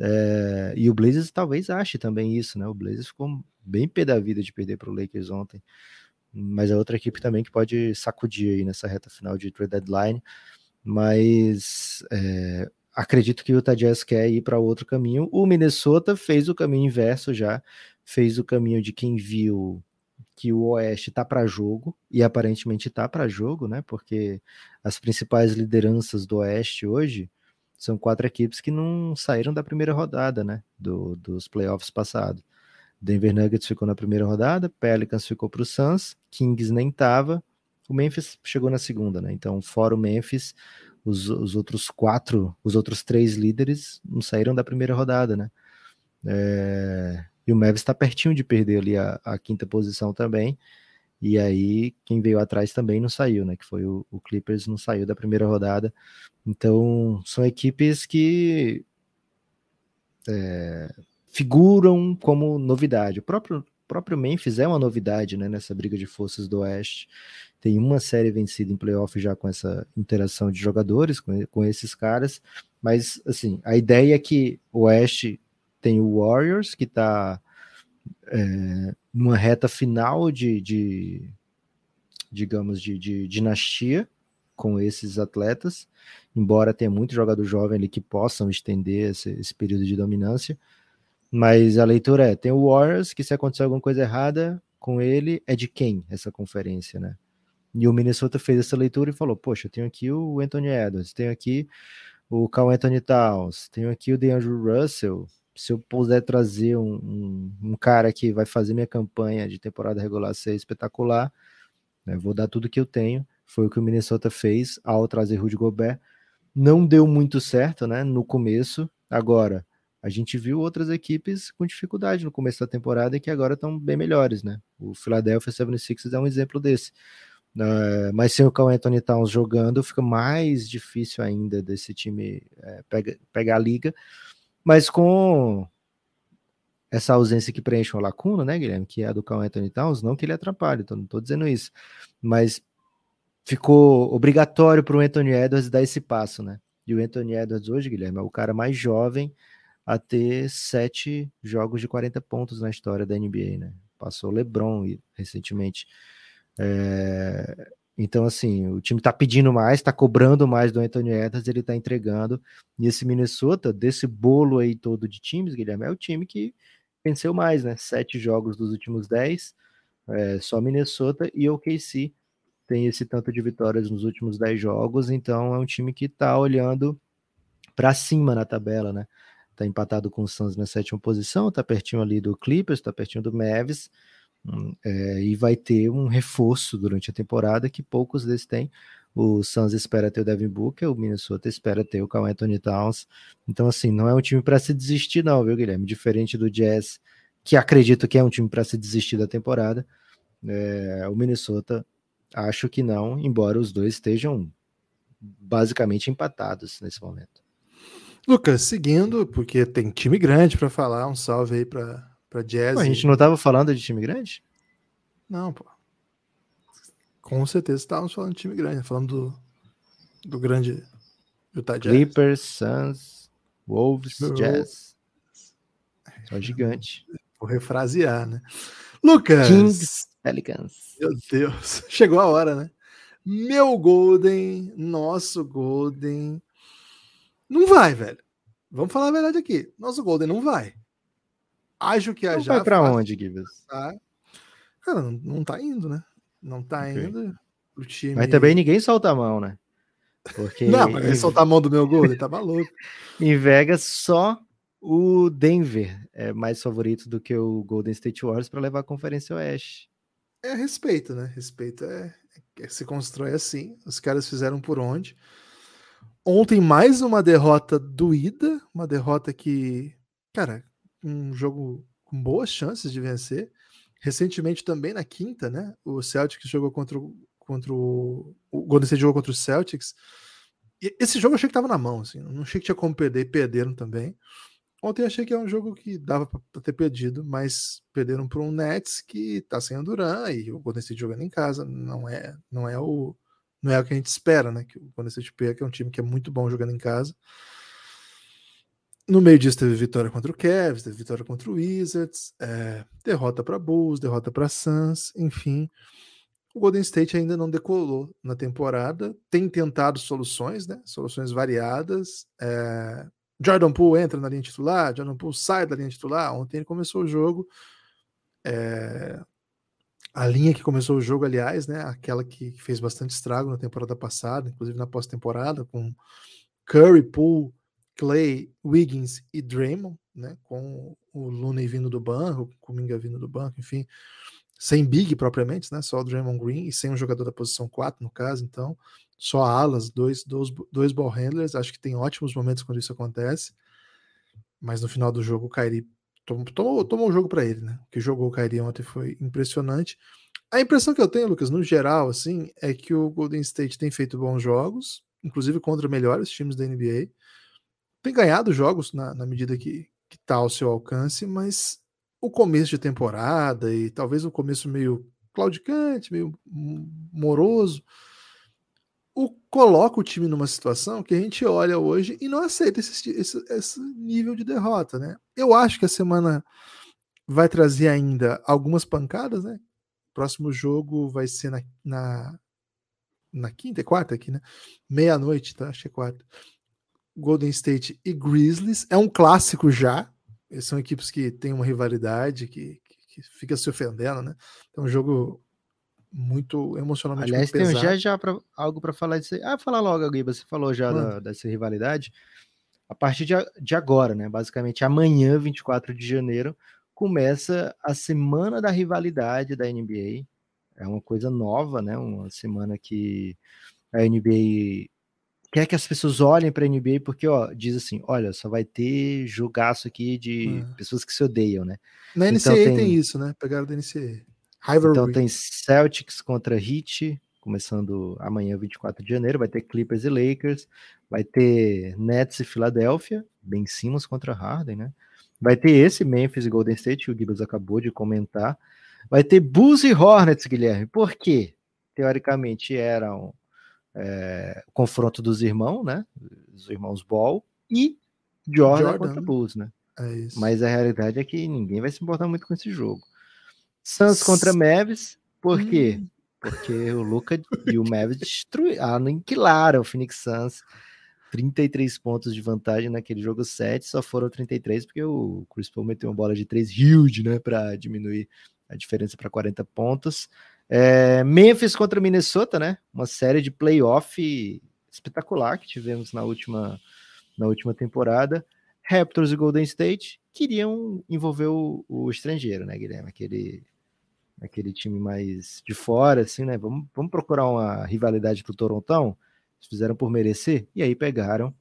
é, e o Blazers talvez ache também isso, né? O Blazers ficou bem pé da vida de perder para o Lakers ontem, mas é outra equipe também que pode sacudir aí nessa reta final de trade deadline, mas é, acredito que o Utah Jazz quer ir para outro caminho. O Minnesota fez o caminho inverso já, fez o caminho de quem viu que o Oeste está para jogo, e aparentemente está para jogo, né? Porque as principais lideranças do Oeste hoje são quatro equipes que não saíram da primeira rodada, né? Do, dos playoffs passados. Denver Nuggets ficou na primeira rodada, Pelicans ficou para o Suns, Kings nem tava, o Memphis chegou na segunda, né? Então, fora o Memphis, os, os outros quatro, os outros três líderes não saíram da primeira rodada, né? É, e o Mavis está pertinho de perder ali a, a, quinta posição também. E aí, quem veio atrás também não saiu, né? Que foi o, o Clippers, não saiu da primeira rodada. Então, são equipes que é, figuram como novidade. O próprio, próprio Memphis é uma novidade né, nessa briga de forças do Oeste. Tem uma série vencida em playoff já com essa interação de jogadores, com, com esses caras. Mas, assim, a ideia é que o Oeste tem o Warriors, que está é, numa reta final de, de digamos, de, de, dinastia com esses atletas, embora tenha muito jogador jovem ali que possam estender esse, esse período de dominância. Mas a leitura é: tem o Warriors, que se acontecer alguma coisa errada com ele, é de quem essa conferência, né? E o Minnesota fez essa leitura e falou: Poxa, eu tenho aqui o Anthony Edwards, tenho aqui o Carl Anthony Towns, tenho aqui o DeAndre Russell, se eu puder trazer um, um, um, cara que vai fazer minha campanha de temporada regular ser espetacular, né, vou dar tudo que eu tenho. Foi o que o Minnesota fez ao trazer Rudy Gobert. Não deu muito certo né, no começo. Agora, a gente viu outras equipes com dificuldade no começo da temporada e que agora estão bem melhores. Né? O Philadelphia 76ers é um exemplo desse. Uh, mas sem o Carl Anthony Towns jogando, fica mais difícil ainda desse time é, pega, pegar a liga. Mas com essa ausência que preenche uma lacuna, né, Guilherme, que é a do Carl Anthony Towns, não que ele atrapalhe, então não estou dizendo isso, mas ficou obrigatório para o Anthony Edwards dar esse passo, né? E o Anthony Edwards hoje, Guilherme, é o cara mais jovem a ter sete jogos de 40 pontos na história da NBA, né? Passou LeBron recentemente. É... Então, assim, o time tá pedindo mais, tá cobrando mais do Anthony Edwards, ele tá entregando. E esse Minnesota, desse bolo aí todo de times, Guilherme, é o time que venceu mais, né? Sete jogos dos últimos dez, é, só Minnesota e OKC tem esse tanto de vitórias nos últimos dez jogos, então é um time que tá olhando para cima na tabela, né? Tá empatado com o Suns na sétima posição, tá pertinho ali do Clippers, tá pertinho do Mavis, é, e vai ter um reforço durante a temporada que poucos desses têm. O Suns espera ter o Devin Booker, o Minnesota espera ter o Carl Anthony Towns. Então, assim, não é um time para se desistir, não, viu, Guilherme? Diferente do Jazz, que acredito que é um time para se desistir da temporada. É, o Minnesota, acho que não, embora os dois estejam basicamente empatados nesse momento. Lucas, seguindo, porque tem time grande para falar, um salve aí para para Jazz. Pô, a gente não estava falando de time grande? Não, pô. Com certeza estávamos falando de time grande, falando do, do grande Utah Jazz. Clippers, Suns, Wolves. Jazz. É gigante. Vou refrasear, né? Lucas. Kings, Pelicans. Meu Deus, [LAUGHS] chegou a hora, né? Meu Golden, nosso Golden não vai, velho. Vamos falar a verdade aqui. Nosso Golden não vai. Acho que a não. Vai pra onde, Gibbs? Cara, não, não tá indo, né? Não tá okay. indo. O time... Mas também ninguém solta a mão, né? Porque... [LAUGHS] não, mas ele soltar a mão do meu Golden, tá maluco. [LAUGHS] em Vegas, só o Denver é mais favorito do que o Golden State Warriors para levar a Conferência Oeste. É respeito, né? Respeito é, é, se constrói assim. Os caras fizeram por onde. Ontem, mais uma derrota doída, uma derrota que, cara, um jogo com boas chances de vencer. Recentemente, também na quinta, né? O Celtics jogou contra o. Contra o, o Golden State jogou contra o Celtics. E esse jogo eu achei que tava na mão, assim. Não achei que tinha como perder, e perderam também. Ontem achei que é um jogo que dava para ter perdido, mas perderam para um Nets que tá sem a Duran e o Golden State jogando em casa. Não é, não é o não é o que a gente espera, né? Que o Golden State perca, é um time que é muito bom jogando em casa. No meio disso teve vitória contra o Cavs, teve vitória contra o Wizards, é, derrota para Bulls, derrota para Suns, enfim. O Golden State ainda não decolou na temporada, tem tentado soluções, né? Soluções variadas. É, Jordan Poole entra na linha titular, Jordan Poole sai da linha titular. Ontem ele começou o jogo. É, a linha que começou o jogo, aliás, né, aquela que fez bastante estrago na temporada passada, inclusive na pós-temporada, com Curry, Poole, Clay, Wiggins e Draymond, né, com o Looney vindo do banco, com o Minga vindo do banco, enfim, sem Big propriamente, né, só o Draymond Green e sem um jogador da posição 4, no caso, então, só alas, dois, dois, dois ball handlers, acho que tem ótimos momentos quando isso acontece, mas no final do jogo o Kyrie tomou, tomou o jogo para ele, né? O que jogou o Kyrie ontem foi impressionante. A impressão que eu tenho, Lucas, no geral, assim, é que o Golden State tem feito bons jogos, inclusive contra melhores times da NBA. Tem ganhado jogos na, na medida que, que tá ao seu alcance, mas o começo de temporada e talvez o começo meio claudicante, meio moroso, o, coloca o time numa situação que a gente olha hoje e não aceita esse, esse, esse, nível de derrota, né? Eu acho que a semana vai trazer ainda algumas pancadas, né? Próximo jogo vai ser na, na, na quinta e quarta aqui, né? Meia-noite, tá? Acho que é quarta. Golden State e Grizzlies. É um clássico já. São equipes que têm uma rivalidade, que, que, que fica se ofendendo, né? Então, um jogo muito emocionalmente Aliás, muito tem já já pra, algo para falar disso. Ah, falar logo, Gui, você falou já da, dessa rivalidade. A partir de, de agora, né? Basicamente amanhã, 24 de janeiro, começa a semana da rivalidade da NBA. É uma coisa nova, né? Uma semana que a NBA quer que as pessoas olhem para a NBA porque ó, diz assim, olha, só vai ter jogaço aqui de pessoas que se odeiam, né? Na NCAA então, tem... tem isso, né? Pegaram da NCAA. Rivalry. Então tem Celtics contra Heat, começando amanhã, 24 de janeiro. Vai ter Clippers e Lakers. Vai ter Nets e Filadélfia. Ben Simmons contra Harden, né? Vai ter esse Memphis e Golden State, que o Gibbs acabou de comentar. Vai ter Bulls e Hornets, Guilherme. Por quê? Teoricamente eram é, o confronto dos irmãos, né? Os irmãos Ball e Jordan, Jordan. contra Bulls, né? É Mas a realidade é que ninguém vai se importar muito com esse jogo. Suns contra Mavis, por quê? Hum. Porque o Luca e o Mavis destruíram, aniquilaram o Phoenix Suns. 33 pontos de vantagem naquele jogo 7, só foram 33 porque o Chris Paul meteu uma bola de 3 huge, né, para diminuir a diferença para 40 pontos. É, Memphis contra Minnesota, né? Uma série de playoff espetacular que tivemos na última, na última temporada. Raptors e Golden State queriam envolver o, o estrangeiro, né, Guilherme? Aquele, aquele time mais de fora, assim, né? Vamos, vamos procurar uma rivalidade pro Torontão. Eles fizeram por merecer, e aí pegaram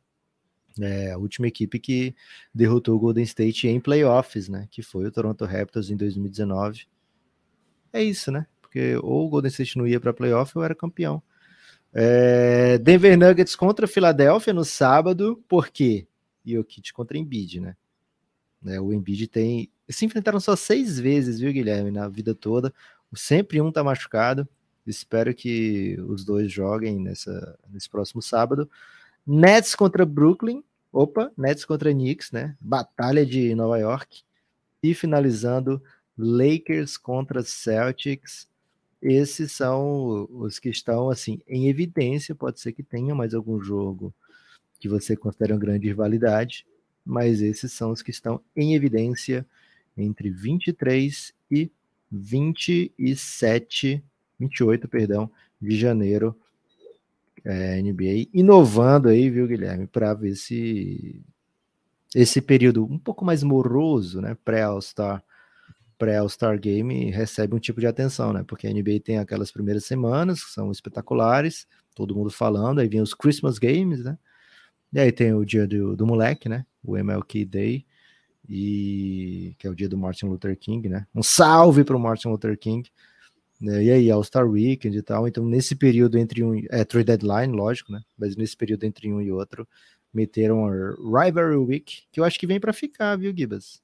é, a última equipe que derrotou o Golden State em playoffs, né? Que foi o Toronto Raptors em 2019. É isso, né? Porque ou o Golden State não ia para playoff ou era campeão. É, Denver Nuggets contra Filadélfia no sábado, por quê? Jokic contra Embiid, né? né? O Embiid tem. Se enfrentaram só seis vezes, viu, Guilherme, na vida toda. Sempre um tá machucado. Espero que os dois joguem nessa, nesse próximo sábado. Nets contra Brooklyn. Opa, Nets contra Knicks, né? Batalha de Nova York. E finalizando, Lakers contra Celtics. Esses são os que estão assim em evidência. Pode ser que tenha mais algum jogo que você considera uma grande rivalidade, mas esses são os que estão em evidência entre 23 e 27, 28, perdão, de janeiro, é, NBA, inovando aí, viu, Guilherme, para ver se esse período um pouco mais moroso, né, pré-All-Star, pré-All-Star Game recebe um tipo de atenção, né? Porque a NBA tem aquelas primeiras semanas que são espetaculares, todo mundo falando, aí vem os Christmas Games, né? E aí tem o dia do, do moleque, né? O MLK Day, e que é o dia do Martin Luther King, né? Um salve para o Martin Luther King. Né? E aí, All-Star Weekend e tal. Então, nesse período entre um. É, trade deadline, lógico, né? Mas nesse período entre um e outro, meteram a Rivalry Week, que eu acho que vem para ficar, viu, Gibas?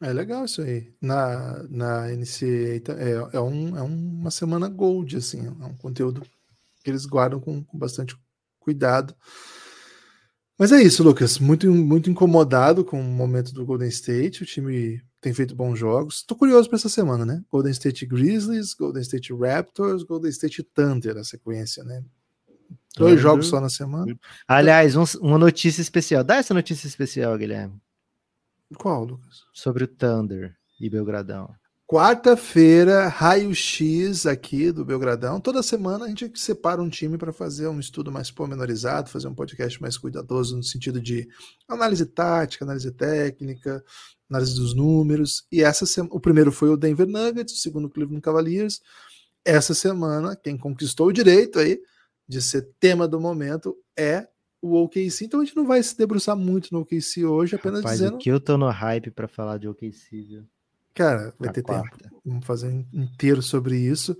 É legal isso aí. Na, na NCAA é, é, um, é uma semana gold, assim, é um conteúdo que eles guardam com, com bastante cuidado. Mas é isso, Lucas. Muito, muito incomodado com o momento do Golden State. O time tem feito bons jogos. Estou curioso para essa semana, né? Golden State Grizzlies, Golden State Raptors, Golden State Thunder, a sequência, né? Dois uhum. jogos só na semana. Aliás, um, uma notícia especial. Dá essa notícia especial, Guilherme. Qual, Lucas? Sobre o Thunder e Belgradão. Quarta-feira, raio-x aqui do Belgradão. Toda semana a gente separa um time para fazer um estudo mais pormenorizado, fazer um podcast mais cuidadoso no sentido de análise tática, análise técnica, análise dos números. E essa semana, o primeiro foi o Denver Nuggets, o segundo o Cleveland Cavaliers. Essa semana, quem conquistou o direito aí de ser tema do momento é o OKC, então a gente não vai se debruçar muito no OKC hoje, apenas Rapaz, dizendo. que eu tô no hype para falar de OKC, viu? Cara, vai ter quarta. tempo. Vamos fazer um inteiro sobre isso.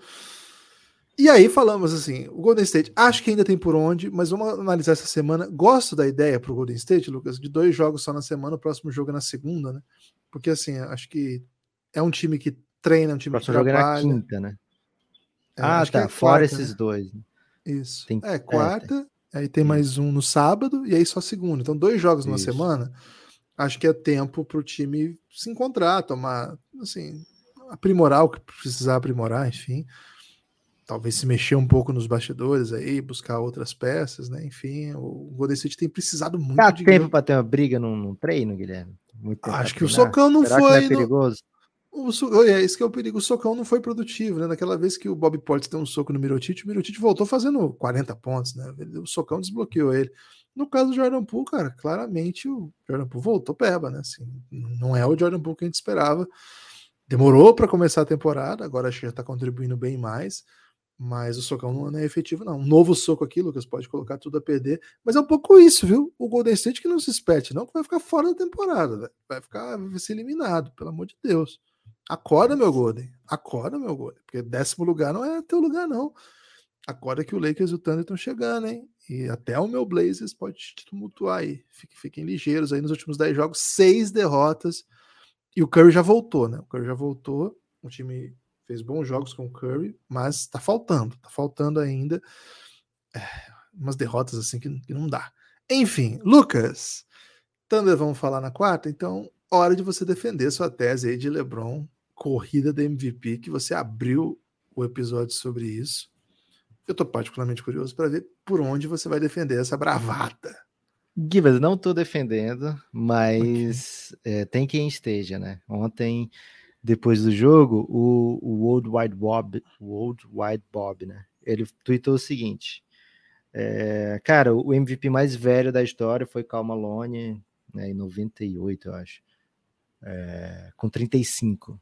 E aí falamos assim, o Golden State, acho que ainda tem por onde, mas vamos analisar essa semana. Gosto da ideia para o Golden State, Lucas, de dois jogos só na semana, o próximo jogo é na segunda, né? Porque assim, acho que é um time que treina, um time o que trabalha. jogo é na quinta, né? É, ah, tá, é fora quarta, esses né? dois. Isso. Tem... É, quarta, é, aí tem mais um no sábado e aí só segunda. Então, dois jogos Isso. na semana, acho que é tempo para o time se encontrar, tomar, assim, aprimorar o que precisar aprimorar, enfim. Talvez se mexer um pouco nos bastidores aí, buscar outras peças, né? Enfim, o Golden State tem precisado muito. Dá de tempo para ter uma briga num, num treino, Guilherme? Acho que o socão não Será foi. Não é perigoso? O, é, esse que é o perigo. O socão não foi produtivo, né? Naquela vez que o Bob Portis deu um soco no Mirotic, o Mirotic voltou fazendo 40 pontos, né? O socão desbloqueou ele. No caso do Jordan Poole, cara, claramente o Jordan Poole voltou peba, né? Assim, não é o Jordan Poole que a gente esperava. Demorou para começar a temporada, agora acho que já está contribuindo bem mais, mas o socão não é efetivo, não. Um novo soco aqui, Lucas, pode colocar tudo a perder, mas é um pouco isso, viu? O Golden State que não se espete, não, que vai ficar fora da temporada, vai ficar, vai ser eliminado, pelo amor de Deus. Acorda, meu Golden. Acorda, meu Golden. Porque décimo lugar não é teu lugar, não. Acorda que o Lakers e o Thunder estão chegando, hein? E até o meu Blazers pode te tumultuar aí. Fiquem, fiquem ligeiros aí nos últimos 10 jogos, seis derrotas. E o Curry já voltou, né? O Curry já voltou. O time fez bons jogos com o Curry, mas tá faltando. Tá faltando ainda é, umas derrotas assim que, que não dá. Enfim, Lucas. Thunder vamos falar na quarta, então hora de você defender sua tese aí de LeBron, corrida da MVP, que você abriu o episódio sobre isso. Eu tô particularmente curioso para ver por onde você vai defender essa bravata. Gibas, não tô defendendo, mas okay. é, tem quem esteja, né? Ontem, depois do jogo, o, o World Wide Bob, World Wide Bob, né? Ele tweetou o seguinte: é, cara, o MVP mais velho da história foi Cal Malone, né, em 98, eu acho, é, com 35.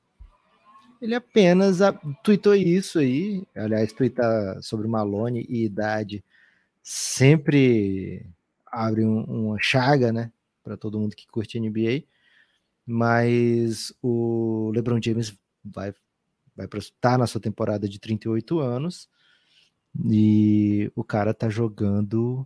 Ele apenas tweetou isso aí. Aliás, tweetar sobre Malone e idade sempre abre um, uma chaga, né, para todo mundo que curte NBA. Mas o LeBron James vai vai estar tá na sua temporada de 38 anos e o cara tá jogando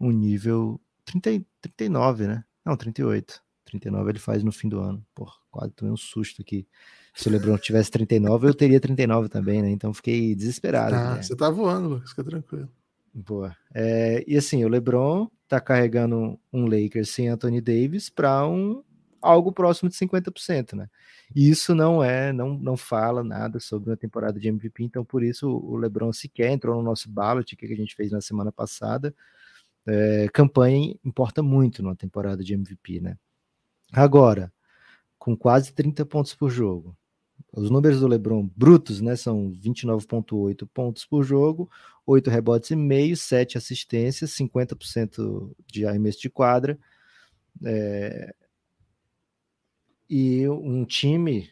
um nível 30, 39, né? Não, 38. 39 ele faz no fim do ano. Pô, quase tomei um susto aqui. Se o Lebron tivesse 39, eu teria 39 também, né? Então fiquei desesperado. Ah, né? Você tá voando, Lucas, fica tranquilo. Boa. É, e assim, o LeBron tá carregando um Lakers sem Anthony Davis para um algo próximo de 50%, né? E isso não é, não, não fala nada sobre uma temporada de MVP, então por isso o LeBron sequer entrou no nosso ballot que a gente fez na semana passada. É, campanha importa muito numa temporada de MVP, né? Agora, com quase 30 pontos por jogo, os números do LeBron brutos, né, são 29.8 pontos por jogo, 8 rebotes e meio, 7 assistências, 50% de arremesso de quadra. É... E um time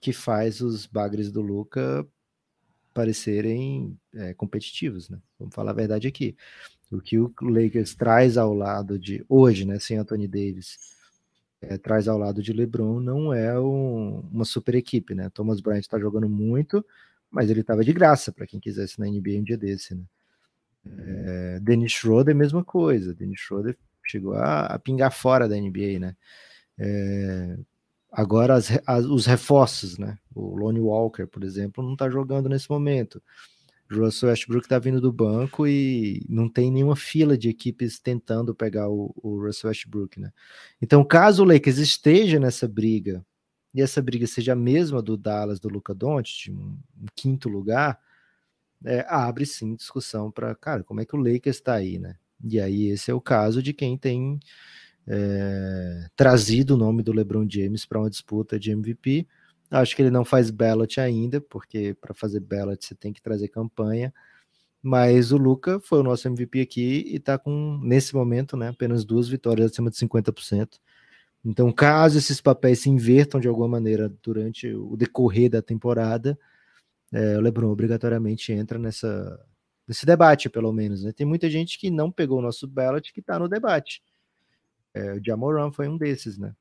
que faz os bagres do Luca parecerem é, competitivos, né? Vamos falar a verdade aqui. O que o Lakers traz ao lado de hoje, né, sem Anthony Davis, é, traz ao lado de LeBron não é um, uma super equipe, né? Thomas Bryant está jogando muito, mas ele estava de graça para quem quisesse na NBA um dia desse, né? É, Dennis Schroeder, mesma coisa. Dennis Schroeder chegou a, a pingar fora da NBA, né? É, agora as, as, os reforços, né? O Lonnie Walker, por exemplo, não está jogando nesse momento. Russell Westbrook está vindo do banco e não tem nenhuma fila de equipes tentando pegar o, o Russell Westbrook, né? Então, caso o Lakers esteja nessa briga e essa briga seja a mesma do Dallas, do Luca Doncic, um, um quinto lugar, é, abre sim discussão para, cara, como é que o Lakers está aí, né? E aí esse é o caso de quem tem é, trazido o nome do LeBron James para uma disputa de MVP Acho que ele não faz ballot ainda, porque para fazer ballot você tem que trazer campanha. Mas o Luca foi o nosso MVP aqui e está com, nesse momento, né, apenas duas vitórias acima de 50%. Então, caso esses papéis se invertam de alguma maneira durante o decorrer da temporada, é, o LeBron obrigatoriamente entra nessa, nesse debate, pelo menos. Né? Tem muita gente que não pegou o nosso ballot que está no debate. É, o Jamoran foi um desses, né?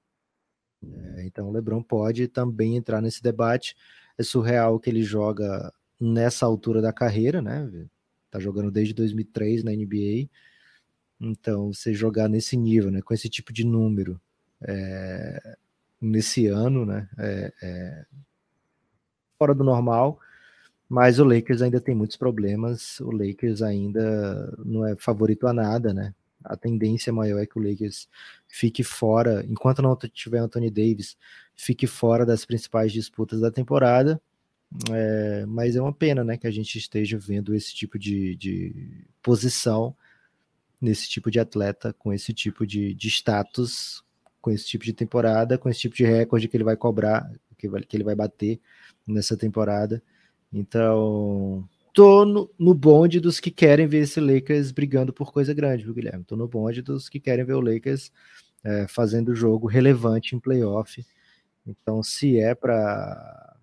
É, então o LeBron pode também entrar nesse debate. É surreal que ele joga nessa altura da carreira, né? Tá jogando desde 2003 na NBA. Então, você jogar nesse nível, né, com esse tipo de número, é, nesse ano, né, é, é, fora do normal. Mas o Lakers ainda tem muitos problemas. O Lakers ainda não é favorito a nada, né? A tendência maior é que o Lakers fique fora, enquanto não tiver Anthony Davis, fique fora das principais disputas da temporada. É, mas é uma pena, né, que a gente esteja vendo esse tipo de, de posição nesse tipo de atleta, com esse tipo de, de status, com esse tipo de temporada, com esse tipo de recorde que ele vai cobrar, que, vai, que ele vai bater nessa temporada. Então, tô no, no, bonde dos que querem ver esse Lakers brigando por coisa grande, viu, Guilherme? Tô no bonde dos que querem ver o Lakers é, fazendo jogo relevante em playoff. Então, se é para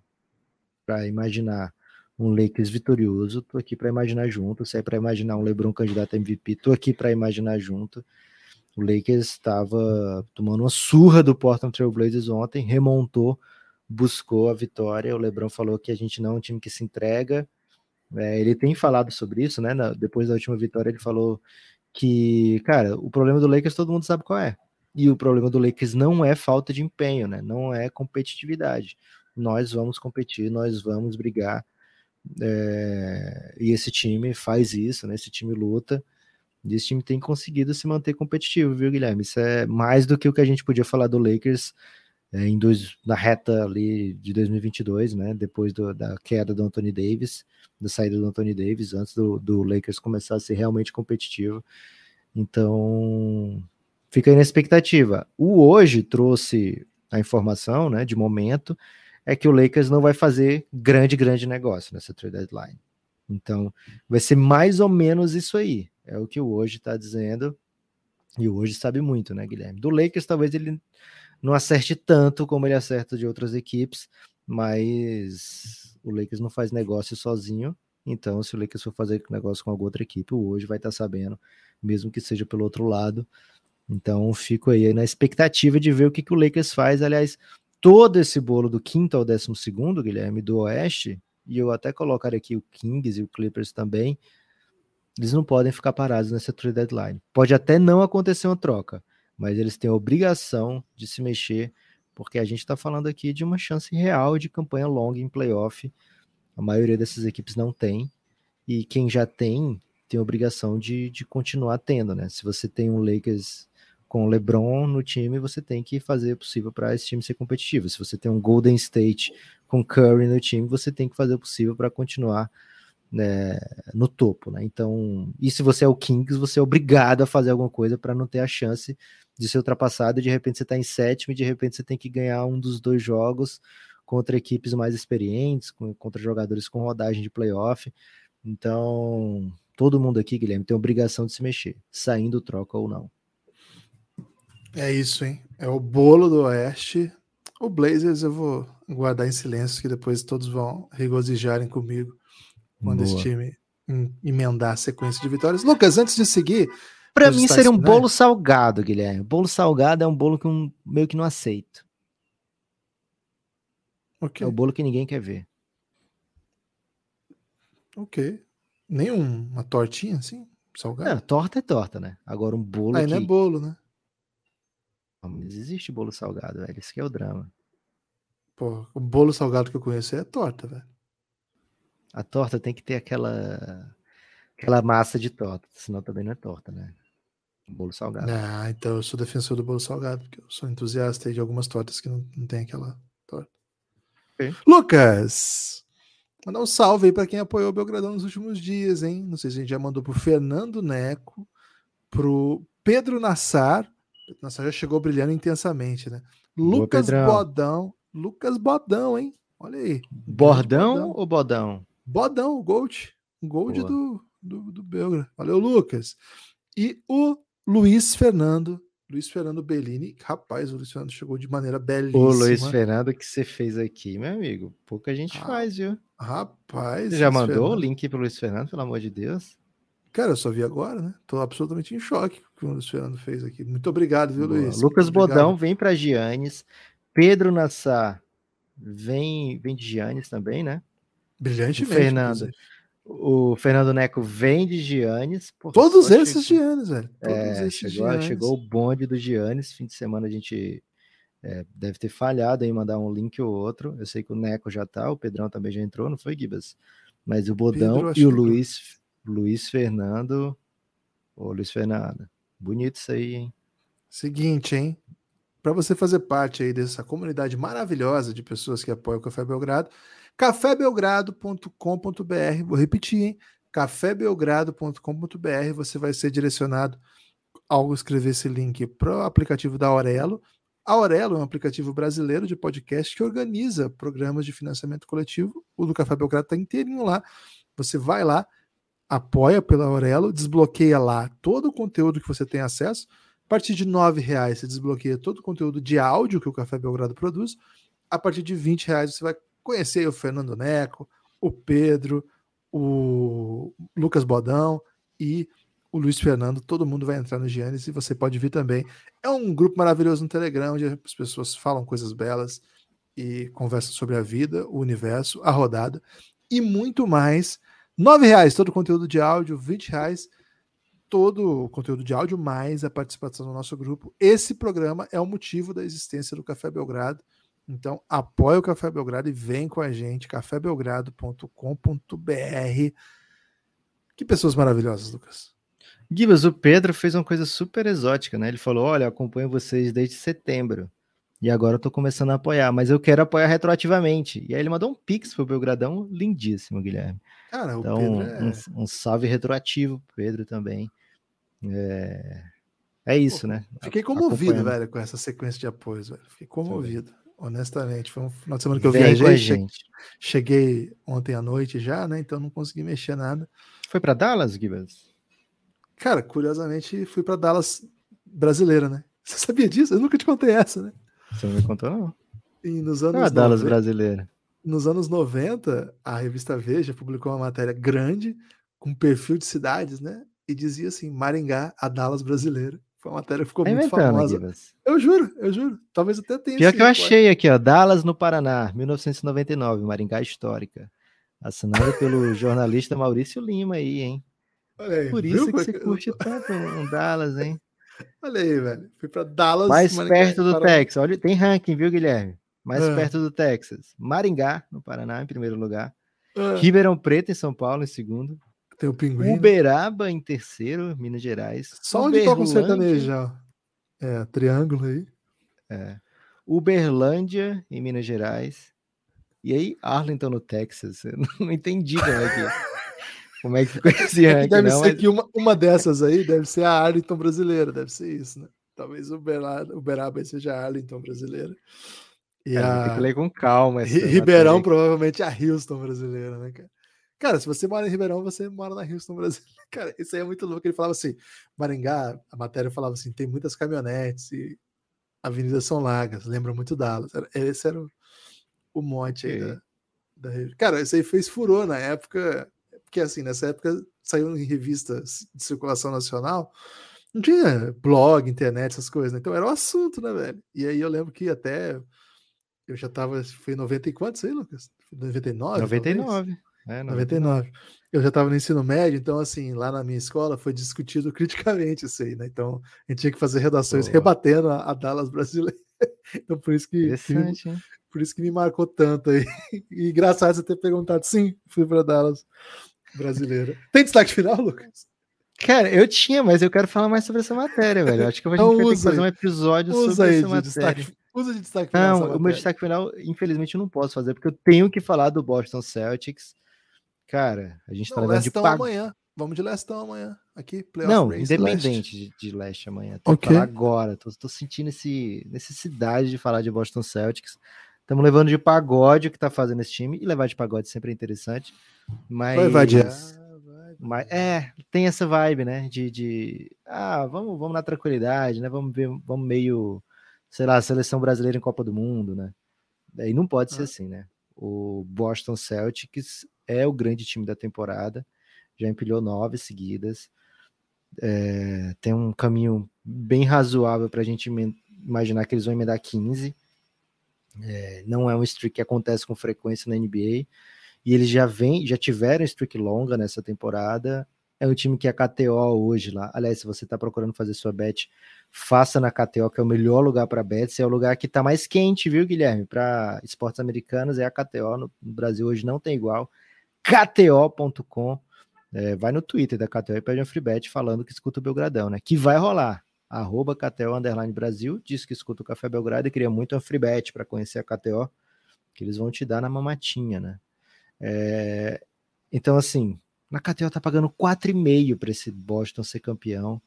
imaginar um Lakers vitorioso, tô aqui para imaginar junto. Se é para imaginar um LeBron candidato a MVP, tô aqui para imaginar junto. O Lakers estava tomando uma surra do Portland Trail Blazers ontem, remontou, buscou a vitória. O LeBron falou que a gente não é um time que se entrega, é, ele tem falado sobre isso, né? Na, depois da última vitória, ele falou que, cara, o problema do Lakers todo mundo sabe qual é. E o problema do Lakers não é falta de empenho, né? Não é competitividade. Nós vamos competir, nós vamos brigar. É, e esse time faz isso, né? Esse time luta. E esse time tem conseguido se manter competitivo, viu, Guilherme? Isso é mais do que o que a gente podia falar do Lakers é, em dois, na reta ali de 2022, né? Depois do, da queda do Anthony Davis, da saída do Anthony Davis, antes do, do Lakers começar a ser realmente competitivo. Então, fica aí na expectativa. O hoje trouxe a informação, né, de momento, é que o Lakers não vai fazer grande, grande negócio nessa trade deadline. Então, vai ser mais ou menos isso aí. É o que o hoje está dizendo. E o hoje sabe muito, né, Guilherme? Do Lakers, talvez ele não acerte tanto como ele acerta de outras equipes, mas o Lakers não faz negócio sozinho. Então, se o Lakers for fazer negócio com alguma outra equipe, hoje vai estar tá sabendo, mesmo que seja pelo outro lado. Então, fico aí na expectativa de ver o que, que o Lakers faz. Aliás, todo esse bolo do quinto ao décimo segundo, Guilherme, do Oeste, e eu até colocar aqui o Kings e o Clippers também, eles não podem ficar parados nessa trade deadline. Pode até não acontecer uma troca, mas eles têm a obrigação de se mexer, porque a gente está falando aqui de uma chance real de campanha longa em playoff. A maioria dessas equipes não tem, e quem já tem, tem a obrigação de, de continuar tendo, né? Se você tem um Lakers com LeBron no time, você tem que fazer o possível para esse time ser competitivo. Se você tem um Golden State com Curry no time, você tem que fazer o possível para continuar né, no topo, né? Então, e se você é o Kings, você é obrigado a fazer alguma coisa para não ter a chance de ser ultrapassado. E de repente você está em sétimo, e de repente você tem que ganhar um dos dois jogos contra equipes mais experientes, contra jogadores com rodagem de playoff. Então, todo mundo aqui, Guilherme, tem obrigação de se mexer, saindo troca ou não. É isso, hein? É o bolo do Oeste. O Blazers eu vou guardar em silêncio, que depois todos vão regozijarem comigo quando Boa. esse time emendar a sequência de vitórias. Lucas, antes de seguir. Para mim seria um né? bolo salgado, Guilherme. Bolo salgado é um bolo que eu meio que não aceito. Okay. É o bolo que ninguém quer ver. Ok. Nem uma tortinha assim? Salgada? Não, torta é torta, né? Agora um bolo. Aí que... não é bolo, né? Mas existe bolo salgado, velho. Esse que é o drama. Pô, o bolo salgado que eu conheço é torta, velho. A torta tem que ter aquela aquela massa de torta, senão também não é torta, né? Bolo salgado. Ah, então eu sou defensor do bolo salgado, porque eu sou entusiasta de algumas tortas que não, não tem aquela torta. Okay. Lucas! Mandar um salve aí para quem apoiou o Belgradão nos últimos dias, hein? Não sei se a gente já mandou pro Fernando Neco, pro Pedro Nassar, nossa, já chegou brilhando intensamente, né? Boa, Lucas Pedrão. Bodão. Lucas Bodão, hein? Olha aí. Bordão Bodão. ou Bodão? Bodão, o Gold. O Gold do, do, do Belgra. Valeu, Lucas. E o Luiz Fernando. Luiz Fernando Bellini. Rapaz, o Luiz Fernando chegou de maneira belíssima. O Luiz Fernando que você fez aqui, meu amigo. Pouca gente ah, faz, viu? Rapaz. Você já mandou Fernando. o link pro Luiz Fernando, pelo amor de Deus? Cara, eu só vi agora, né? Tô absolutamente em choque com o que o Luiz Fernando fez aqui. Muito obrigado, viu, Boa. Luiz? Lucas Bodão vem para Giannis. Pedro Nassar vem, vem de Giannis também, né? Brilhante o Fernando. O Fernando Neco vem de Giannis. Todos esses chegou... Giannis, velho. Todos é, esses chegou, Giannis. chegou o bonde do Giannis. Fim de semana a gente é, deve ter falhado em mandar um link ou outro. Eu sei que o Neco já tá, o Pedrão também já entrou, não foi, Gibas? Mas o Bodão Pedro, e o Luiz Luiz Fernando. Ô, Luiz Fernando, bonito isso aí, hein? Seguinte, hein? Para você fazer parte aí dessa comunidade maravilhosa de pessoas que apoiam o Café Belgrado, cafébelgrado.com.br. Vou repetir, hein? cafébelgrado.com.br. Você vai ser direcionado ao escrever esse link para o aplicativo da Aurelo. A Aurelo é um aplicativo brasileiro de podcast que organiza programas de financiamento coletivo. O do Café Belgrado está inteirinho lá. Você vai lá, apoia pela Aurelo, desbloqueia lá todo o conteúdo que você tem acesso. A partir de R$ reais você desbloqueia todo o conteúdo de áudio que o Café Belgrado produz. A partir de R$ reais você vai conhecer o Fernando Neco, o Pedro, o Lucas Bodão e o Luiz Fernando. Todo mundo vai entrar no Giannis e você pode vir também. É um grupo maravilhoso no Telegram, onde as pessoas falam coisas belas e conversam sobre a vida, o universo, a rodada e muito mais. R$ reais todo o conteúdo de áudio, R$ reais todo o conteúdo de áudio, mais a participação no nosso grupo. Esse programa é o motivo da existência do Café Belgrado. Então, apoia o Café Belgrado e vem com a gente, cafébelgrado.com.br. Que pessoas maravilhosas, Lucas. Gibas, o Pedro fez uma coisa super exótica, né? Ele falou: Olha, acompanho vocês desde setembro. E agora eu tô começando a apoiar, mas eu quero apoiar retroativamente. E aí ele mandou um pix pro Belgradão, lindíssimo, Guilherme. Cara, então, é... um, um, salve retroativo pro Pedro também. É, é isso, Pô, né? Fiquei comovido, velho, com essa sequência de apoios, velho. Fiquei comovido, honestamente. Foi um final de semana que eu Vem viajei. Gente. Cheguei ontem à noite já, né? Então não consegui mexer nada. Foi para Dallas, Gibbons? Cara, curiosamente fui para Dallas brasileira, né? [LAUGHS] Você sabia disso? Eu nunca te contei essa, né? Você não me contou, não. E nos anos ah, Dallas 90, brasileira. Nos anos 90, a revista Veja publicou uma matéria grande com perfil de cidades, né? E dizia assim: Maringá, a Dallas brasileira. Foi uma matéria que ficou tá muito famosa. Eu juro, eu juro. Talvez até tenha. Pior que eu achei aqui, ó. Dallas no Paraná, 1999, Maringá Histórica. Assinada pelo [LAUGHS] jornalista Maurício Lima aí, hein? Aí, Por isso viu? que você curte tanto um Dallas, hein? Olha aí, velho. Fui para Dallas. Mais Maringá, perto do Paraná. Texas. Olha, tem ranking, viu, Guilherme? Mais ah. perto do Texas. Maringá, no Paraná, em primeiro lugar. Ah. Ribeirão Preto, em São Paulo, em segundo. Tem o Pinguim. Uberaba, em terceiro, Minas Gerais. Só onde toca um sertanejo, É, triângulo aí. É. Uberlândia, em Minas Gerais. E aí, Arlington, no Texas. [LAUGHS] Eu não entendi como é que. Como é que ficou [LAUGHS] esse ranking? É deve não, ser mas... que uma, uma dessas aí deve ser a Arlington brasileira, deve ser isso, né? Talvez o Uberaba, Uberaba seja a Arlington brasileira. E é, a... Tem que ler com calma. Ribeirão provavelmente é a Houston brasileira, né, cara? Cara, se você mora em Ribeirão, você mora na Houston brasileira. [LAUGHS] Cara, isso aí é muito louco. Ele falava assim: Maringá, a matéria falava assim: tem muitas caminhonetes e avenidas são largas, lembra muito Dallas. Esse era o, o mote aí da, da, Cara, isso aí fez furor na época porque assim, nessa época saiu em revistas de circulação nacional, não tinha blog, internet, essas coisas, né? Então era um assunto, né, velho? E aí eu lembro que até eu já tava, foi em 90 e quantos aí, Lucas? 99? 99. É, 99. Eu já estava no ensino médio, então, assim, lá na minha escola foi discutido [LAUGHS] criticamente isso aí, né? Então, a gente tinha que fazer redações Boa. rebatendo a, a, Dallas brasileira. [LAUGHS] Então, por isso que, que por isso que me marcou tanto aí. E engraçado você ter perguntado, sim, fui para Dallas brasileira. Tem destaque final, Lucas? Cara, eu tinha, mas eu quero falar mais sobre essa matéria, velho. Acho que a [LAUGHS] gente então, vai ter que fazer um episódio usa sobre essa matéria. Destaque, usa de destaque final. Não, o meu destaque final, infelizmente, eu não posso fazer, porque eu tenho que falar do Boston Celtics. Cara, a gente tá não, tá levando de pago. amanhã. Vamos de Lestão amanhã. Aqui, playoff Não, race, independente de, de leste amanhã. Tô okay. agora. Tô, tô sentindo esse necessidade de falar de Boston Celtics. Estamos levando de pagode o que tá fazendo esse time. E levar de pagode sempre é interessante. Mas. Vai, vai, jazz. Mas, é, tem essa vibe, né? De, de ah, vamos, vamos na tranquilidade, né? Vamos ver, vamos meio, sei lá, seleção brasileira em Copa do Mundo, né? Daí não pode ah. ser assim, né? O Boston Celtics é o grande time da temporada, já empilhou nove seguidas, é, tem um caminho bem razoável para a gente imaginar que eles vão emendar 15. É, não é um streak que acontece com frequência na NBA e eles já vem, já tiveram streak longa nessa temporada. É um time que é KTO hoje lá. Aliás, se você está procurando fazer sua bet, faça na KTO, que é o melhor lugar para bets. É o lugar que está mais quente, viu, Guilherme? Para esportes americanos é a KTO. No, Brasil hoje não tem igual. KTO.com. É, vai no Twitter da KTO e pede um free bet falando que escuta o Belgradão, né? Que vai rolar. Arroba KTO Underline Brasil, diz que escuta o Café Belgrado e queria muito um free bet para conhecer a KTO, que eles vão te dar na mamatinha, né? É, então, assim, na KTO tá pagando 4,5 para esse Boston ser campeão.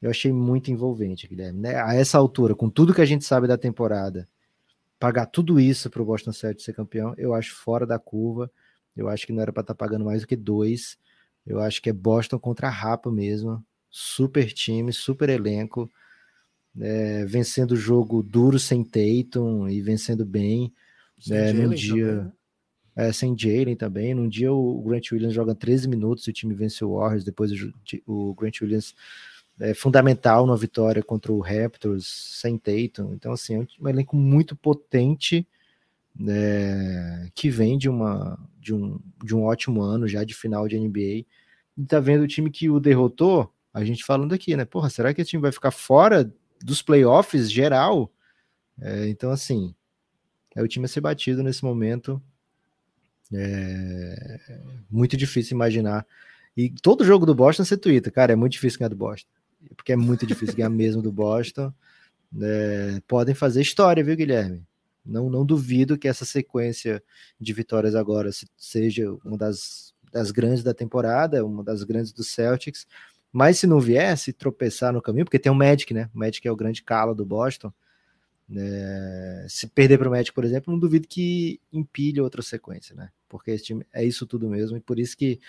Eu achei muito envolvente, Guilherme. Né? A essa altura, com tudo que a gente sabe da temporada, pagar tudo isso para o Boston Celtics ser campeão, eu acho fora da curva. Eu acho que não era para estar tá pagando mais do que dois. Eu acho que é Boston contra a Rapa mesmo. Super time, super elenco. É, vencendo o jogo duro sem Tatum e vencendo bem. É, no dia. Também, né? é, sem Jalen também. Num dia o Grant Williams joga 13 minutos e o time vence o Warriors, depois o, o Grant Williams é fundamental na vitória contra o Raptors sem Tatum. Então, assim, é um elenco muito potente é, que vem de, uma, de, um, de um ótimo ano já de final de NBA. E tá vendo o time que o derrotou, a gente falando aqui, né? Porra, será que esse time vai ficar fora dos playoffs geral? É, então, assim, é o time a ser batido nesse momento. É muito difícil imaginar E todo jogo do Boston você twitta, cara, é muito difícil ganhar do Boston. Porque é muito difícil ganhar mesmo do Boston. É, podem fazer história, viu, Guilherme? Não, não duvido que essa sequência de vitórias agora seja uma das, das grandes da temporada, uma das grandes do Celtics. Mas se não viesse tropeçar no caminho, porque tem o Magic, né? O Magic é o grande calo do Boston. É, se perder para o Magic, por exemplo, não duvido que empilhe outra sequência, né? Porque esse time é isso tudo mesmo, e por isso que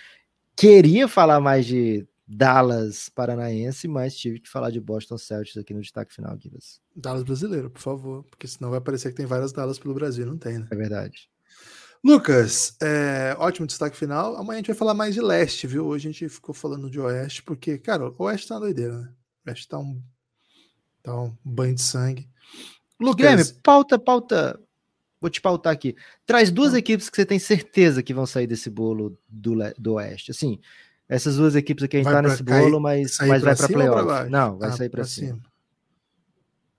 queria falar mais de Dallas Paranaense, mas tive que falar de Boston Celtics aqui no destaque final, Guilherme. Dallas brasileiro, por favor, porque senão vai parecer que tem várias Dallas pelo Brasil, não tem, né? É verdade. Lucas, é, ótimo destaque final. Amanhã a gente vai falar mais de leste, viu? Hoje a gente ficou falando de oeste, porque, cara, o oeste tá uma doideira, né? O oeste tá um, tá um banho de sangue. Lucas. Guilherme, pauta, pauta. Vou te pautar aqui. Traz duas equipes que você tem certeza que vão sair desse bolo do, do oeste. Assim, essas duas equipes aqui a gente vai tá nesse cair, bolo, mas, mas vai para playoff. Não, vai ah, sair para cima. cima.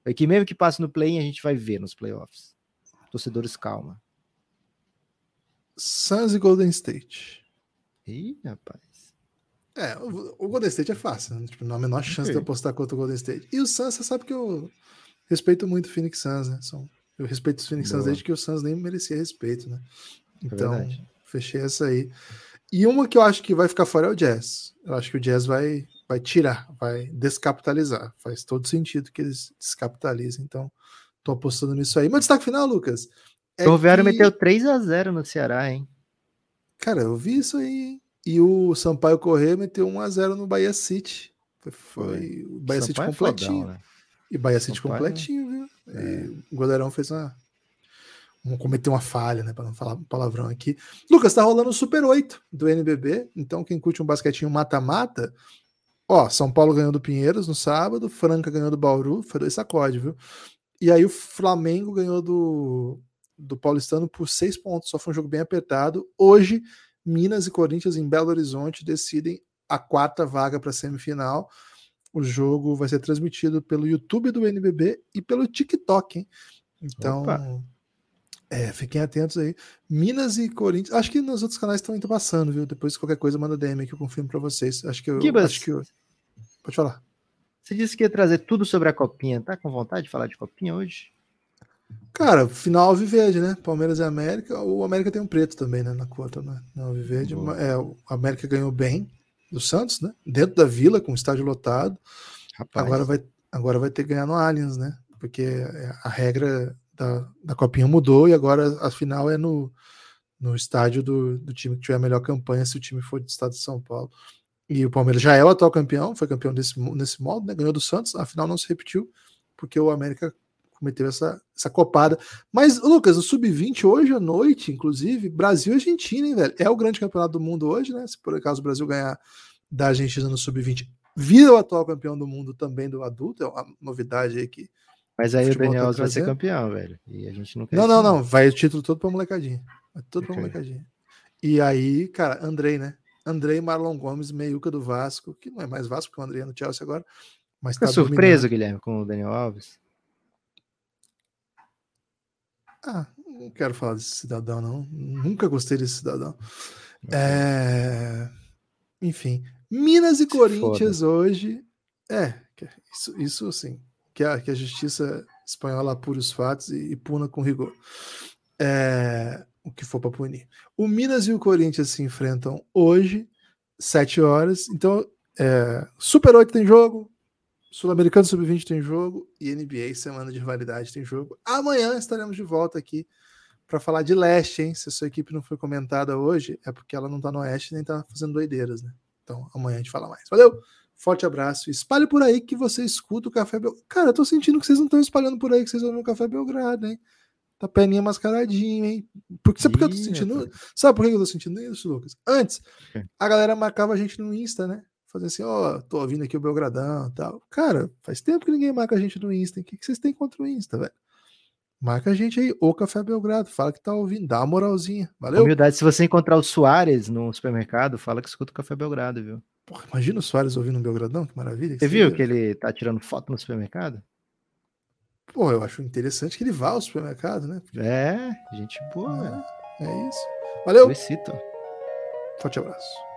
Aqui mesmo que passe no play, a gente vai ver nos playoffs. Torcedores, calma. Suns e Golden State. Ih, rapaz. É, o, o Golden State é fácil, né? Tipo, não há a menor chance de apostar contra o Golden State. E o Suns, você sabe que eu respeito muito o Phoenix Suns, né? São, eu respeito os Phoenix Boa. Suns desde que o Suns nem merecia respeito, né? É então, é fechei essa aí. E uma que eu acho que vai ficar fora é o Jazz. Eu acho que o Jazz vai, vai tirar, vai descapitalizar. Faz todo sentido que eles descapitalizem. Então, tô apostando nisso aí. Meu destaque final, Lucas, é o Ferroviário que... meteu 3 a 0 no Ceará, hein? Cara, eu vi isso aí, hein? E o Sampaio Corrêa meteu 1 a 0 no Bahia City. Foi, o Bahia City completinho. É fodão, né? E Bahia City Sampaio... completinho, viu? É. o goleirão fez uma. Vamos cometer uma falha, né? Para não falar palavrão aqui. Lucas, tá rolando o Super 8 do NBB. Então, quem curte um basquetinho mata-mata. Ó, São Paulo ganhou do Pinheiros no sábado. Franca ganhou do Bauru. Foi dois sacodes, viu? E aí o Flamengo ganhou do do Paulistano por seis pontos. Só foi um jogo bem apertado. Hoje, Minas e Corinthians em Belo Horizonte decidem a quarta vaga para a semifinal. O jogo vai ser transmitido pelo YouTube do NBB e pelo TikTok, hein? Então, é, fiquem atentos aí. Minas e Corinthians. Acho que nos outros canais estão indo passando, viu? Depois, qualquer coisa, manda DM que eu confirmo para vocês. Acho que eu. Gibas, acho que eu... Pode falar. Você disse que ia trazer tudo sobre a Copinha. Tá com vontade de falar de Copinha hoje? Cara, final Alviverde, né? Palmeiras e América. O América tem um preto também, né? Na conta, né? Na Alviverde. É, o América ganhou bem do Santos, né? Dentro da vila, com o estádio lotado. Rapaz. Agora vai, agora vai ter que ganhar no Allianz, né? Porque a regra da, da Copinha mudou e agora a final é no, no estádio do, do time que tiver a melhor campanha, se o time for do estado de São Paulo. E o Palmeiras já é o atual campeão, foi campeão desse, nesse modo, né? Ganhou do Santos, a final não se repetiu, porque o América cometeu essa, essa copada. Mas, Lucas, o Sub-20 hoje à noite, inclusive, Brasil e Argentina, hein, velho? É o grande campeonato do mundo hoje, né? Se por acaso o Brasil ganhar da Argentina no Sub-20, vira o atual campeão do mundo também do adulto, é uma novidade aí que. Mas aí o Daniel tá vai ser campeão, velho. E a gente não quer. Não, não, não. Vai o título todo pra molecadinha. Vai todo okay. pra molecadinha. E aí, cara, Andrei, né? Andrei Marlon Gomes, meiuca do Vasco, que não é mais Vasco, porque o Andrei é no Chelsea agora. Mas Fica tá surpreso, dominando. Guilherme, com o Daniel Alves? Ah, não quero falar desse cidadão, não. Nunca gostei desse cidadão. É... Enfim, Minas e Corinthians foda. hoje. É, isso, isso sim. Que a, que a justiça espanhola apure os fatos e, e puna com rigor. É, o que for para punir. O Minas e o Corinthians se enfrentam hoje, 7 horas. Então, é, Super 8 tem jogo, Sul-Americano Sub-20 tem jogo e NBA Semana de Rivalidade tem jogo. Amanhã estaremos de volta aqui para falar de leste, hein? Se a sua equipe não foi comentada hoje, é porque ela não está no oeste nem está fazendo doideiras, né? Então amanhã a gente fala mais. Valeu! Forte abraço. Espalhe por aí que você escuta o Café Belgrado. Cara, eu tô sentindo que vocês não estão espalhando por aí que vocês ouvem o Café Belgrado, hein? Tá perninha mascaradinho, hein? Porque, sabe por que eu tô sentindo? Sabe por que eu tô sentindo isso, Lucas? Antes, a galera marcava a gente no Insta, né? fazer assim, ó, oh, tô ouvindo aqui o Belgradão tal. Cara, faz tempo que ninguém marca a gente no Insta. O que, que vocês têm contra o Insta, velho? Marca a gente aí, o Café Belgrado, fala que tá ouvindo, dá uma moralzinha, valeu? Humildade, se você encontrar o Soares no supermercado, fala que escuta o Café Belgrado, viu? Porra, imagina o Soares ouvindo um Belgradão, que maravilha. você viu que ele tá tirando foto no supermercado? Pô, eu acho interessante que ele vá ao supermercado, né? É, gente boa. É, é isso. Valeu. Felicito. Forte abraço.